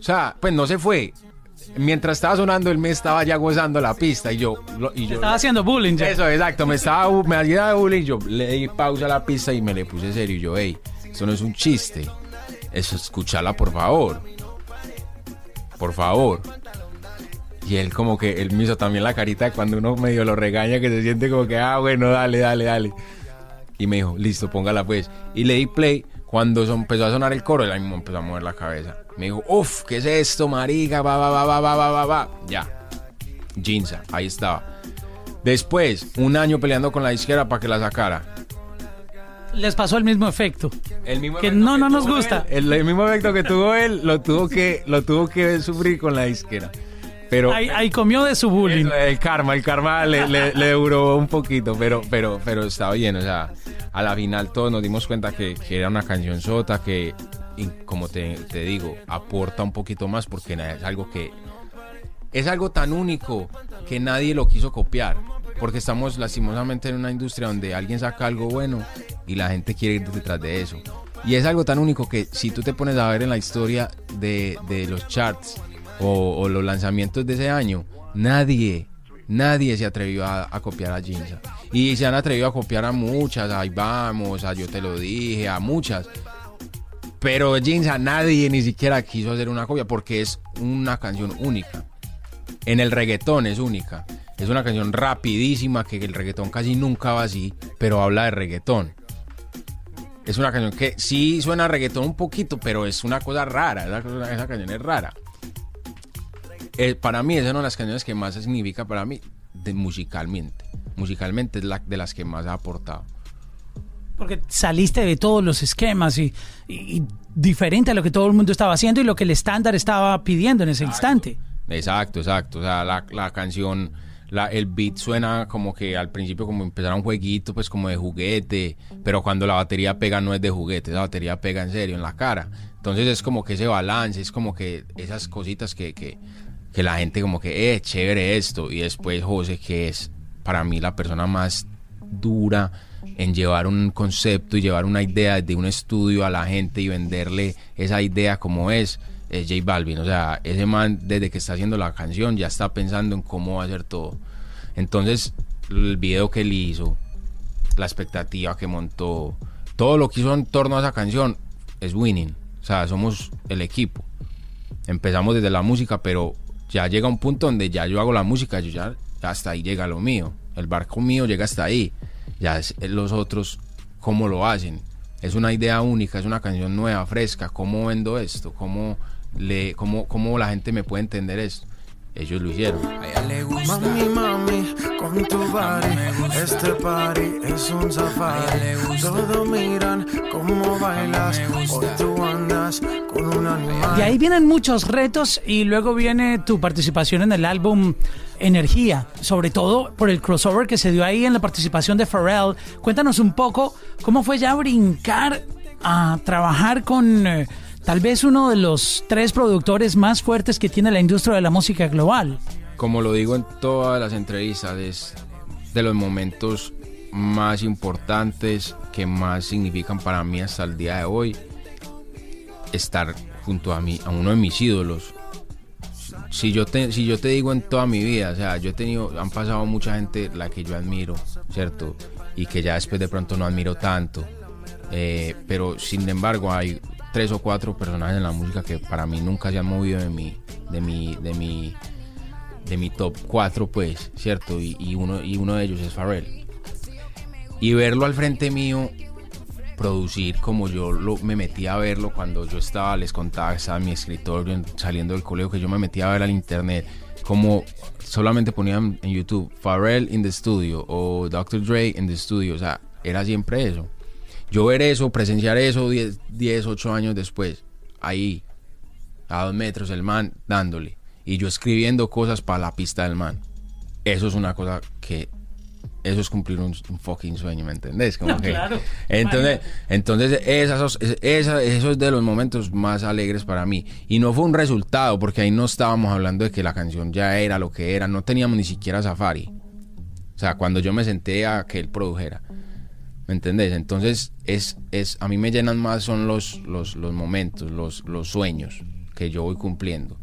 Speaker 3: sea, pues no se fue. Mientras estaba sonando, él me estaba ya gozando la pista y yo... lo- Y yo
Speaker 1: Estaba haciendo bullying ya.
Speaker 3: eso, exacto. Me estaba me hacía bullying. Yo le di pausa a la pista y me le puse serio. Y yo, hey, esto no es un chiste. Eso, escúchala, por favor. Por favor. Y él como que, él me hizo también la carita cuando uno medio lo regaña, que se siente como que, ah, bueno, dale, dale, dale. Y me dijo, listo, póngala pues. Y le di play. Cuando son- empezó a sonar el coro, él mismo empezó a mover la cabeza. Me dijo, uff, ¿qué es esto, marica? Va, va, va, va, va, va, va, va. Ya. Jinza, ahí estaba. Después, un año peleando con la izquierda para que la sacara.
Speaker 1: Les pasó el mismo efecto.
Speaker 3: El mismo
Speaker 1: Que
Speaker 3: efecto
Speaker 1: no, no nos gusta.
Speaker 3: él, el, el mismo efecto que tuvo él, lo tuvo que, lo tuvo que sufrir con la izquierda. Pero
Speaker 1: Ahí, ahí comió de su bullying.
Speaker 3: eso, el karma, el karma le, le- le duró un poquito, pero, pero, pero estaba bien. O sea, a la final todos nos dimos cuenta que, que era una canción sota que, y como te, te digo, aporta un poquito más porque es algo que es algo tan único que nadie lo quiso copiar. Porque estamos lastimosamente en una industria donde alguien saca algo bueno y la gente quiere ir detrás de eso. Y es algo tan único que si tú te pones a ver en la historia de, de los charts o, o los lanzamientos de ese año, nadie, nadie se atrevió a, a copiar a Jinza. Y se han atrevido a copiar a muchas, ahí vamos, a Yo Te Lo Dije, a muchas. Pero Jinza nadie ni siquiera quiso hacer una copia porque es una canción única. En el reggaetón es única. Es una canción rapidísima que el reggaetón casi nunca va así, pero habla de reggaetón. Es una canción que sí suena reggaetón un poquito, pero es una cosa rara. Esa, canción es rara. Eh, para mí es una de las canciones que más significa para mí musicalmente. Musicalmente es de las que más ha aportado.
Speaker 1: Porque saliste de todos los esquemas y, y- y diferente a lo que todo el mundo estaba haciendo y lo que el estándar estaba pidiendo en ese instante.
Speaker 3: Exacto, exacto. O sea, la, la canción, la, el beat suena como que al principio como empezar un jueguito, pues como de juguete, pero cuando la batería pega no es de juguete, la batería pega en serio, en la cara. Entonces es como que ese balance, es como que esas cositas que, que, que la gente como que, eh, chévere esto. Y después José, que es para mí la persona más dura en llevar un concepto y llevar una idea de un estudio a la gente y venderle esa idea como es, es J Balvin. O sea, ese man desde que está haciendo la canción ya está pensando en cómo va a hacer todo. Entonces, el video que él hizo, la expectativa que montó, todo lo que hizo en torno a esa canción es winning. O sea, somos el equipo. Empezamos desde la música, pero ya llega un punto donde ya yo hago la música, yo ya hasta ahí llega lo mío. El barco mío llega hasta ahí. Ya es los otros cómo lo hacen. Es una idea única, es una canción nueva, fresca. ¿Cómo vendo esto? ¿Cómo, le, cómo, cómo la gente me puede entender esto? Ellos lo hicieron.
Speaker 5: A ella le gusta.
Speaker 4: Mami, mami, con tu body, este party es un safari. Todos miran cómo bailas, hoy tú andas con un animal.
Speaker 1: De ahí vienen muchos retos y luego viene tu participación en el álbum Energía, sobre todo por el crossover que se dio ahí en la participación de Pharrell. Cuéntanos un poco cómo fue ya brincar a trabajar con eh, tal vez uno de los tres productores más fuertes que tiene la industria de la música global.
Speaker 3: como lo digo en todas las entrevistas, es de los momentos más importantes que más significan para mí hasta el día de hoy estar junto a mí, a uno de mis ídolos. Si yo te, si yo te digo en toda mi vida, o sea, yo he tenido, han pasado mucha gente la que yo admiro, ¿cierto? Y que ya después de pronto no admiro tanto. Eh, pero sin embargo hay tres o cuatro personajes en la música que para mí nunca se han movido de mi, de mi, de mi, de mi top 4, pues, ¿cierto? Y, y uno, y uno de ellos es Pharrell. Y verlo al frente mío, producir como yo lo, me metí a verlo cuando yo estaba, les contaba, estaba en mi escritorio en- saliendo del colegio, que yo me metí a ver al internet, como solamente ponían en YouTube Pharrell in the studio o Dr. Dre in the studio, o sea, era siempre eso. Yo ver eso, presenciar eso 10, 10 8 años después, ahí, a dos metros, el man dándole. Y yo escribiendo cosas para la pista del man. Eso es una cosa que. Eso es cumplir un, un fucking sueño, ¿me entendés? Como
Speaker 1: No,
Speaker 3: que-
Speaker 1: claro.
Speaker 3: Entonces, entonces esas, esa, eso es de los momentos más alegres para mí. Y no fue un resultado, porque ahí no estábamos hablando de que la canción ya era lo que era. No teníamos ni siquiera Safari. O sea, cuando yo me senté a que él produjera. ¿Me entendés? Entonces, es, es, a mí me llenan más son los, los, los momentos, los, los sueños que yo voy cumpliendo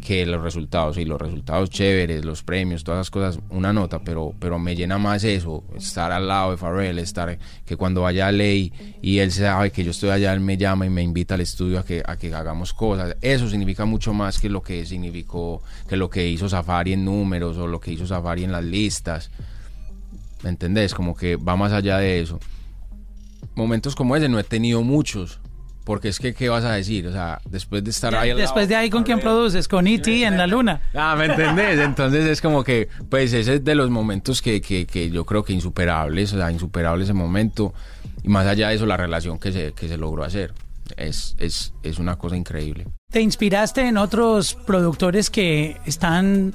Speaker 3: que los resultados. Y los resultados chéveres, los premios, todas esas cosas, una nota, pero, pero me llena más eso, estar al lado de Pharrell, estar que cuando vaya a Ley y él sabe que yo estoy allá, él me llama y me invita al estudio a que, a que hagamos cosas. Eso significa mucho más que lo que significó, que lo que hizo Safari en números o lo que hizo Safari en las listas. ¿Me entendés? Como que va más allá de eso. Momentos como ese no he tenido muchos. Porque es que, ¿qué vas a decir? O sea, después de estar ahí al
Speaker 1: Después de ahí, ¿con quién produces? Con E.T. en la luna.
Speaker 3: Ah, ¿me entendés? Entonces es como que, pues ese es de los momentos que, que, que yo creo que insuperables, o sea, insuperable ese momento. Y más allá de eso, la relación que se, que se logró hacer. Es, es, es una cosa increíble.
Speaker 1: ¿Te inspiraste en otros productores que están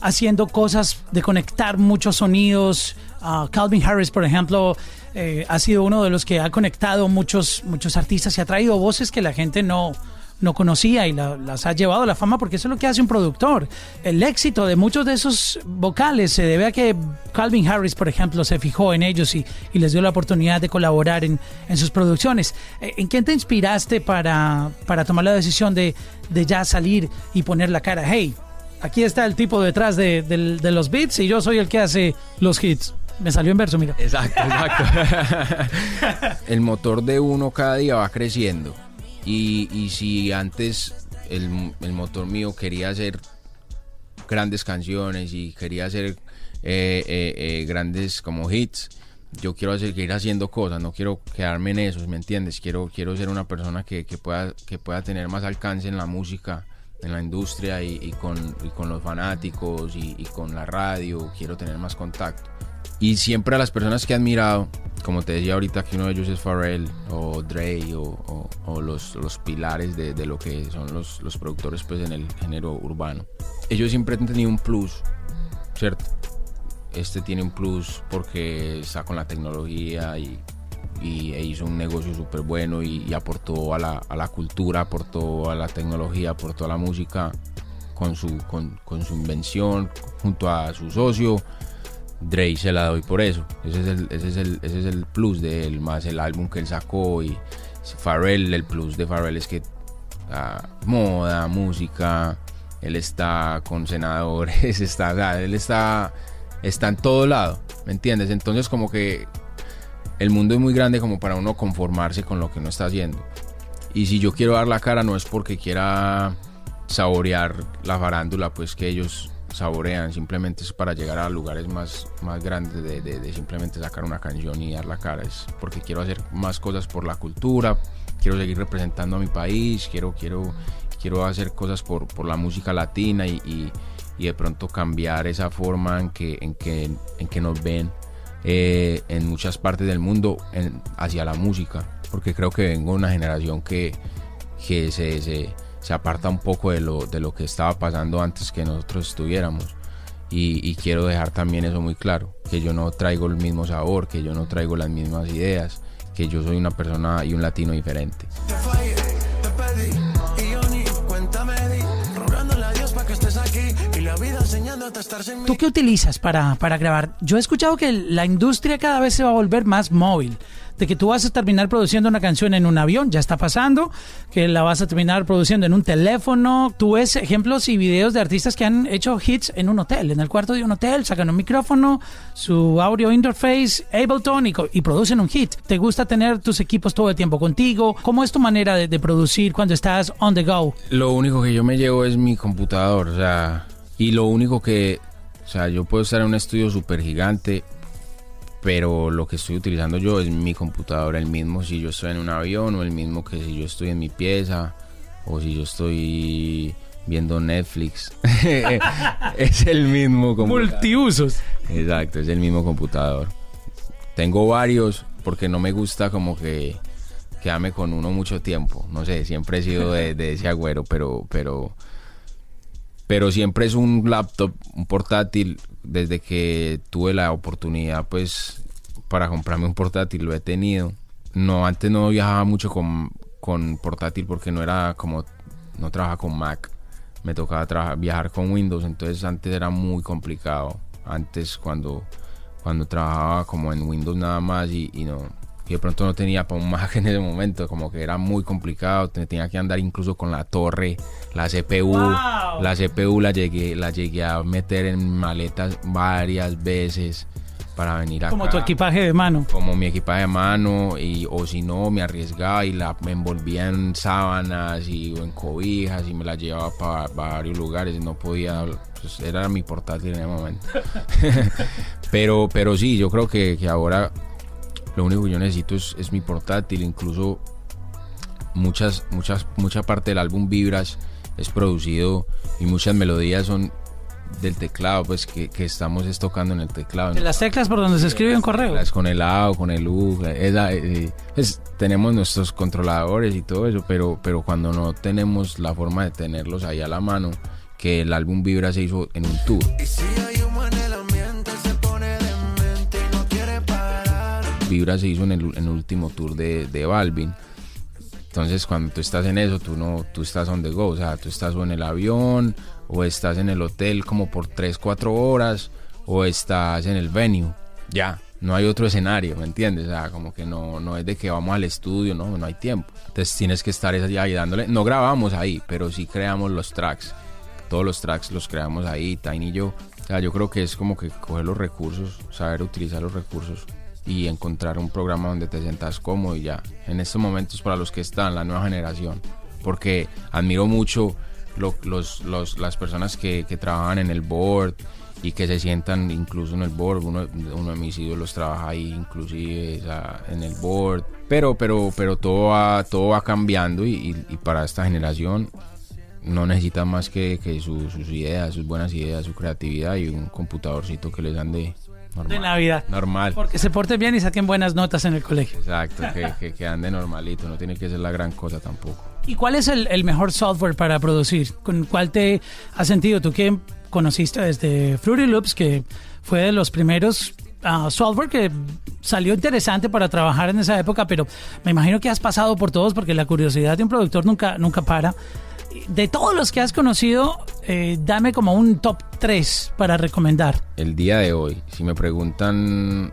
Speaker 1: haciendo cosas de conectar muchos sonidos? Ah, Calvin Harris, por ejemplo, eh, ha sido uno de los que ha conectado muchos, muchos artistas y ha traído voces que la gente no, no conocía y la- las ha llevado a la fama porque eso es lo que hace un productor. El éxito de muchos de esos vocales se debe a que Calvin Harris, por ejemplo, se fijó en ellos y, y les dio la oportunidad de colaborar en, en sus producciones. Eh, ¿En quién te inspiraste para, para tomar la decisión de, de ya salir y poner la cara? Hey, aquí está el tipo detrás de, del- de los beats y yo soy el que hace los hits. Me salió en verso, mira.
Speaker 3: Exacto, exacto. el motor de uno cada día va creciendo. Y, y si antes el, el motor mío quería hacer grandes canciones y quería hacer eh, eh, eh, grandes como hits, yo quiero hacer, seguir haciendo cosas, no quiero quedarme en eso, ¿me entiendes? Quiero, quiero ser una persona que, que pueda, que pueda tener más alcance en la música, en la industria y, y con, y con los fanáticos y, y con la radio, quiero tener más contacto. Y siempre a las personas que he admirado, como te decía ahorita que uno de ellos es Pharrell o Dre o, o- o los, los pilares de, de lo que son los, los productores pues en el género urbano. Ellos siempre han tenido un plus, ¿cierto? Este tiene un plus porque está con la tecnología y, y e hizo un negocio súper bueno y, y aportó a la, a la cultura, aportó a la tecnología, aportó a la música con su, con, con su invención junto a su socio. Dre se la doy por eso. Ese es el, ese es el, ese es el plus de él, más el álbum que él sacó y Pharrell, el plus de Pharrell es que ah, moda, música, él está con senadores, está, o sea, él está, está en todo lado, ¿me entiendes? Entonces como que el mundo es muy grande como para uno conformarse con lo que uno está haciendo. Y si yo quiero dar la cara no es porque quiera saborear la farándula, pues que ellos saborean, simplemente es para llegar a lugares más, más grandes de, de- simplemente sacar una canción y dar la cara, es porque quiero hacer más cosas por la cultura, quiero seguir representando a mi país, quiero, quiero, quiero hacer cosas por, por la música latina y, y- de pronto cambiar esa forma en que, en que, en que nos ven eh, en muchas partes del mundo hacia la música, porque creo que vengo de una generación que, que se, se aparta un poco de lo, de lo que estaba pasando antes que nosotros estuviéramos. Y, y quiero dejar también eso muy claro, que yo no traigo el mismo sabor, que yo no traigo las mismas ideas, que yo soy una persona y un latino diferente.
Speaker 1: ¿Tú qué utilizas para, para grabar? Yo he escuchado que la industria cada vez se va a volver más móvil. De que tú vas a terminar produciendo una canción en un avión, ya está pasando, que la vas a terminar produciendo en un teléfono. Tú ves ejemplos y videos de artistas que han hecho hits en un hotel, en el cuarto de un hotel, sacan un micrófono, su audio interface, Ableton y, producen un hit. ¿Te gusta tener tus equipos todo el tiempo contigo? ¿Cómo es tu manera de, de producir cuando estás on the go?
Speaker 3: Lo único que yo me llevo es mi computador, o sea, y lo único que, o sea, yo puedo estar en un estudio súper gigante, pero lo que estoy utilizando yo es mi computador, el mismo si yo estoy en un avión o el mismo que si yo estoy en mi pieza o si yo estoy viendo Netflix. es el mismo computador.
Speaker 1: Multiusos.
Speaker 3: Exacto, es el mismo computador. Tengo varios porque no me gusta como que quedarme con uno mucho tiempo. No sé, siempre he sido de, de ese agüero, pero, pero, pero siempre es un laptop, un portátil. Desde que tuve la oportunidad, pues, para comprarme un portátil, lo he tenido. No, antes no viajaba mucho con, con portátil porque no era como, no trabajaba con Mac. Me tocaba viajar con Windows, entonces antes era muy complicado. Antes cuando, cuando trabajaba como en Windows nada más y, y no, y de pronto no tenía para un Mac en ese momento, como que era muy complicado, te- tenía que andar incluso con la torre, la CPU,
Speaker 1: Wow.
Speaker 3: la CPU la llegué, la llegué a meter en maletas varias veces para venir acá
Speaker 1: Como tu equipaje de mano.
Speaker 3: como mi equipaje de mano y o si no me arriesgaba y la me envolvía en sábanas y o en cobijas y me la llevaba para varios lugares y no podía pues, era mi portátil en el momento pero pero sí yo creo que, que ahora lo único que yo necesito es, es mi portátil incluso muchas muchas mucha parte del álbum Vibras es producido y muchas melodías son del teclado pues que, que estamos es tocando en el teclado
Speaker 1: De las teclas por donde se escribe un correo.
Speaker 3: las con el A o con el U, esa, eh, pues, tenemos nuestros controladores y todo eso, pero, pero cuando no tenemos la forma de tenerlos ahí a la mano, que el álbum Vibra se hizo en un tour.
Speaker 4: Y si hay y.
Speaker 3: Vibra se hizo en el, en el último tour de, de Balvin. Entonces cuando tú estás en eso, tú no, tú estás on the go, o sea, tú estás o en el avión o estás en el hotel como por 3, 4 horas o estás en el venue, ya, no hay otro escenario, ¿me entiendes? O sea, como que no, no es de que vamos al estudio, no, no hay tiempo. Entonces tienes que estar allá ahí dándole, no grabamos ahí, pero sí creamos los tracks, todos los tracks los creamos ahí, Tiny y yo. O sea, yo creo que es como que coger los recursos, saber utilizar los recursos y encontrar un programa donde te sientas cómodo y ya. En estos momentos para los que están, la nueva generación, porque admiro mucho lo- los, los- las personas que, que trabajan en el board y que se sientan incluso en el board. Uno, uno de mis ídolos trabaja ahí inclusive en el board. Pero, pero, pero todo va, todo va cambiando y, y- y para esta generación no necesitan más que, que su- sus ideas, sus buenas ideas, su creatividad y un computadorcito que les ande normal.
Speaker 1: De Navidad.
Speaker 3: Normal.
Speaker 1: Porque se porten bien y saquen buenas notas en el colegio.
Speaker 3: Exacto, que, que, que ande normalito, no tiene que ser la gran cosa tampoco.
Speaker 1: ¿Y cuál es el, el mejor software para producir? ¿Con cuál te has sentido? Tú que conociste desde Fruity Loops, que fue de los primeros ah, software que salió interesante para trabajar en esa época, pero me imagino que has pasado por todos porque la curiosidad de un productor nunca, nunca para. De todos los que has conocido, eh, dame como un top 3 para recomendar.
Speaker 3: El día de hoy, si me preguntan,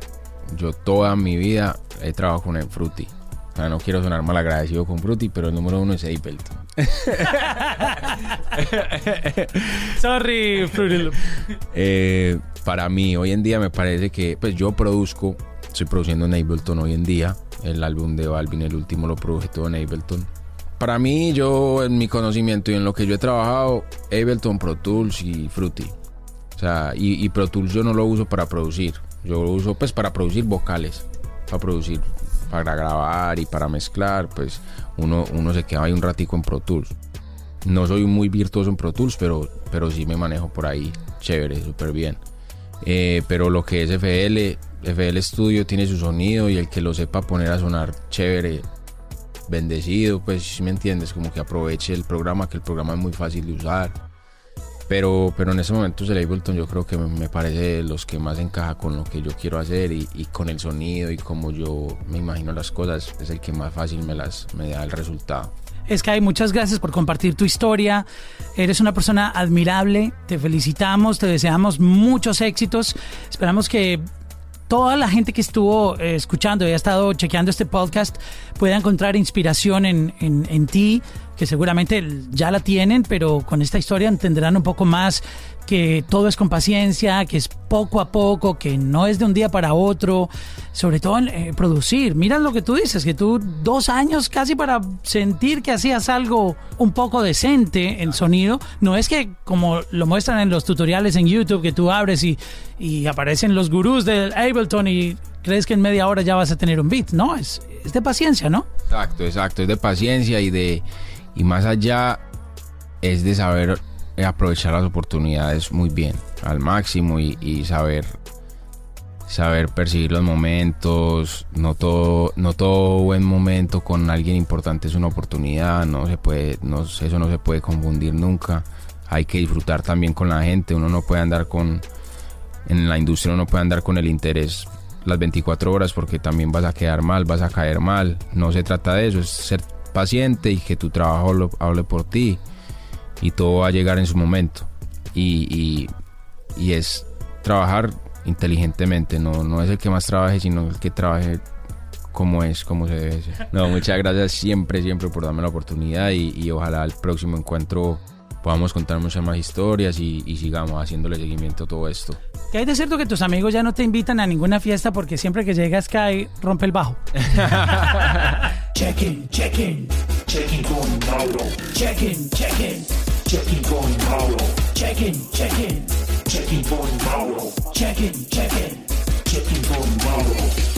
Speaker 3: yo toda mi vida he trabajado con el Fruity. O sea, no quiero sonar mal agradecido con Fruity, pero el número uno es Ableton.
Speaker 1: Sorry, Fruity.
Speaker 3: Eh, para mí, hoy en día me parece que, pues yo produzco, estoy produciendo en Ableton hoy en día. El álbum de Balvin, el último, lo produje todo en Ableton. Para mí, yo, en mi conocimiento y en lo que yo he trabajado, Ableton, Pro Tools y Fruity. O sea, y, Pro Tools yo no lo uso para producir. Yo lo uso pues para producir vocales. Para producir, para grabar y para mezclar, pues uno, uno se queda ahí un ratico en Pro Tools. No soy muy virtuoso en Pro Tools, pero, pero sí me manejo por ahí chévere, súper bien. Eh, pero lo que es FL, FL Studio tiene su sonido y el que lo sepa poner a sonar chévere, bendecido, pues si me entiendes, como que aproveche el programa, que el programa es muy fácil de usar. Pero, pero en ese momento el Ableton yo creo que me, me parece los que más encaja con lo que yo quiero hacer y, y con el sonido y como yo me imagino las cosas, es el que más fácil me, las, me da el resultado.
Speaker 1: Sky, muchas gracias por compartir tu historia. Eres una persona admirable. Te felicitamos, te deseamos muchos éxitos. Esperamos que toda la gente que estuvo eh, escuchando y ha estado chequeando este podcast pueda encontrar inspiración en, en- en ti, que seguramente ya la tienen, pero con esta historia entenderán un poco más que todo es con paciencia, que es poco a poco, que no es de un día para otro, sobre todo en eh, producir. Mira lo que tú dices, que tú dos años casi para sentir que hacías algo un poco decente en sonido. No es que como lo muestran en los tutoriales en YouTube, que tú abres y, y aparecen los gurús del Ableton y crees que en media hora ya vas a tener un beat. No, es, es de paciencia, ¿no?
Speaker 3: Exacto, exacto. Es de paciencia y de. Y más allá es de saber aprovechar las oportunidades muy bien, al máximo y, y saber saber percibir los momentos, no todo, no todo buen momento con alguien importante es una oportunidad, no se puede, no, eso no se puede confundir nunca. Hay que disfrutar también con la gente, uno no puede andar con, en la industria uno puede andar con el interés las 24 horas porque también vas a quedar mal, vas a caer mal. No se trata de eso, es ser paciente y que tu trabajo lo, hable por ti y todo va a llegar en su momento. Y, y, y es trabajar inteligentemente, no, no es el que más trabaje, sino el que trabaje como es, como se debe ser. No, muchas gracias siempre, siempre por darme la oportunidad y, y ojalá el próximo encuentro podamos contar muchas más historias y, y sigamos haciéndole seguimiento a todo esto.
Speaker 1: Que hay de cierto que tus amigos ya no te invitan a ninguna fiesta porque siempre que llega Sky rompe el bajo.
Speaker 2: Check-in, check-in, check-in con Mauro. Check-in, check-in, check-in con Mauro. Check-in, check-in, check-in con Mauro. Check-in, check-in, check-in con Mauro.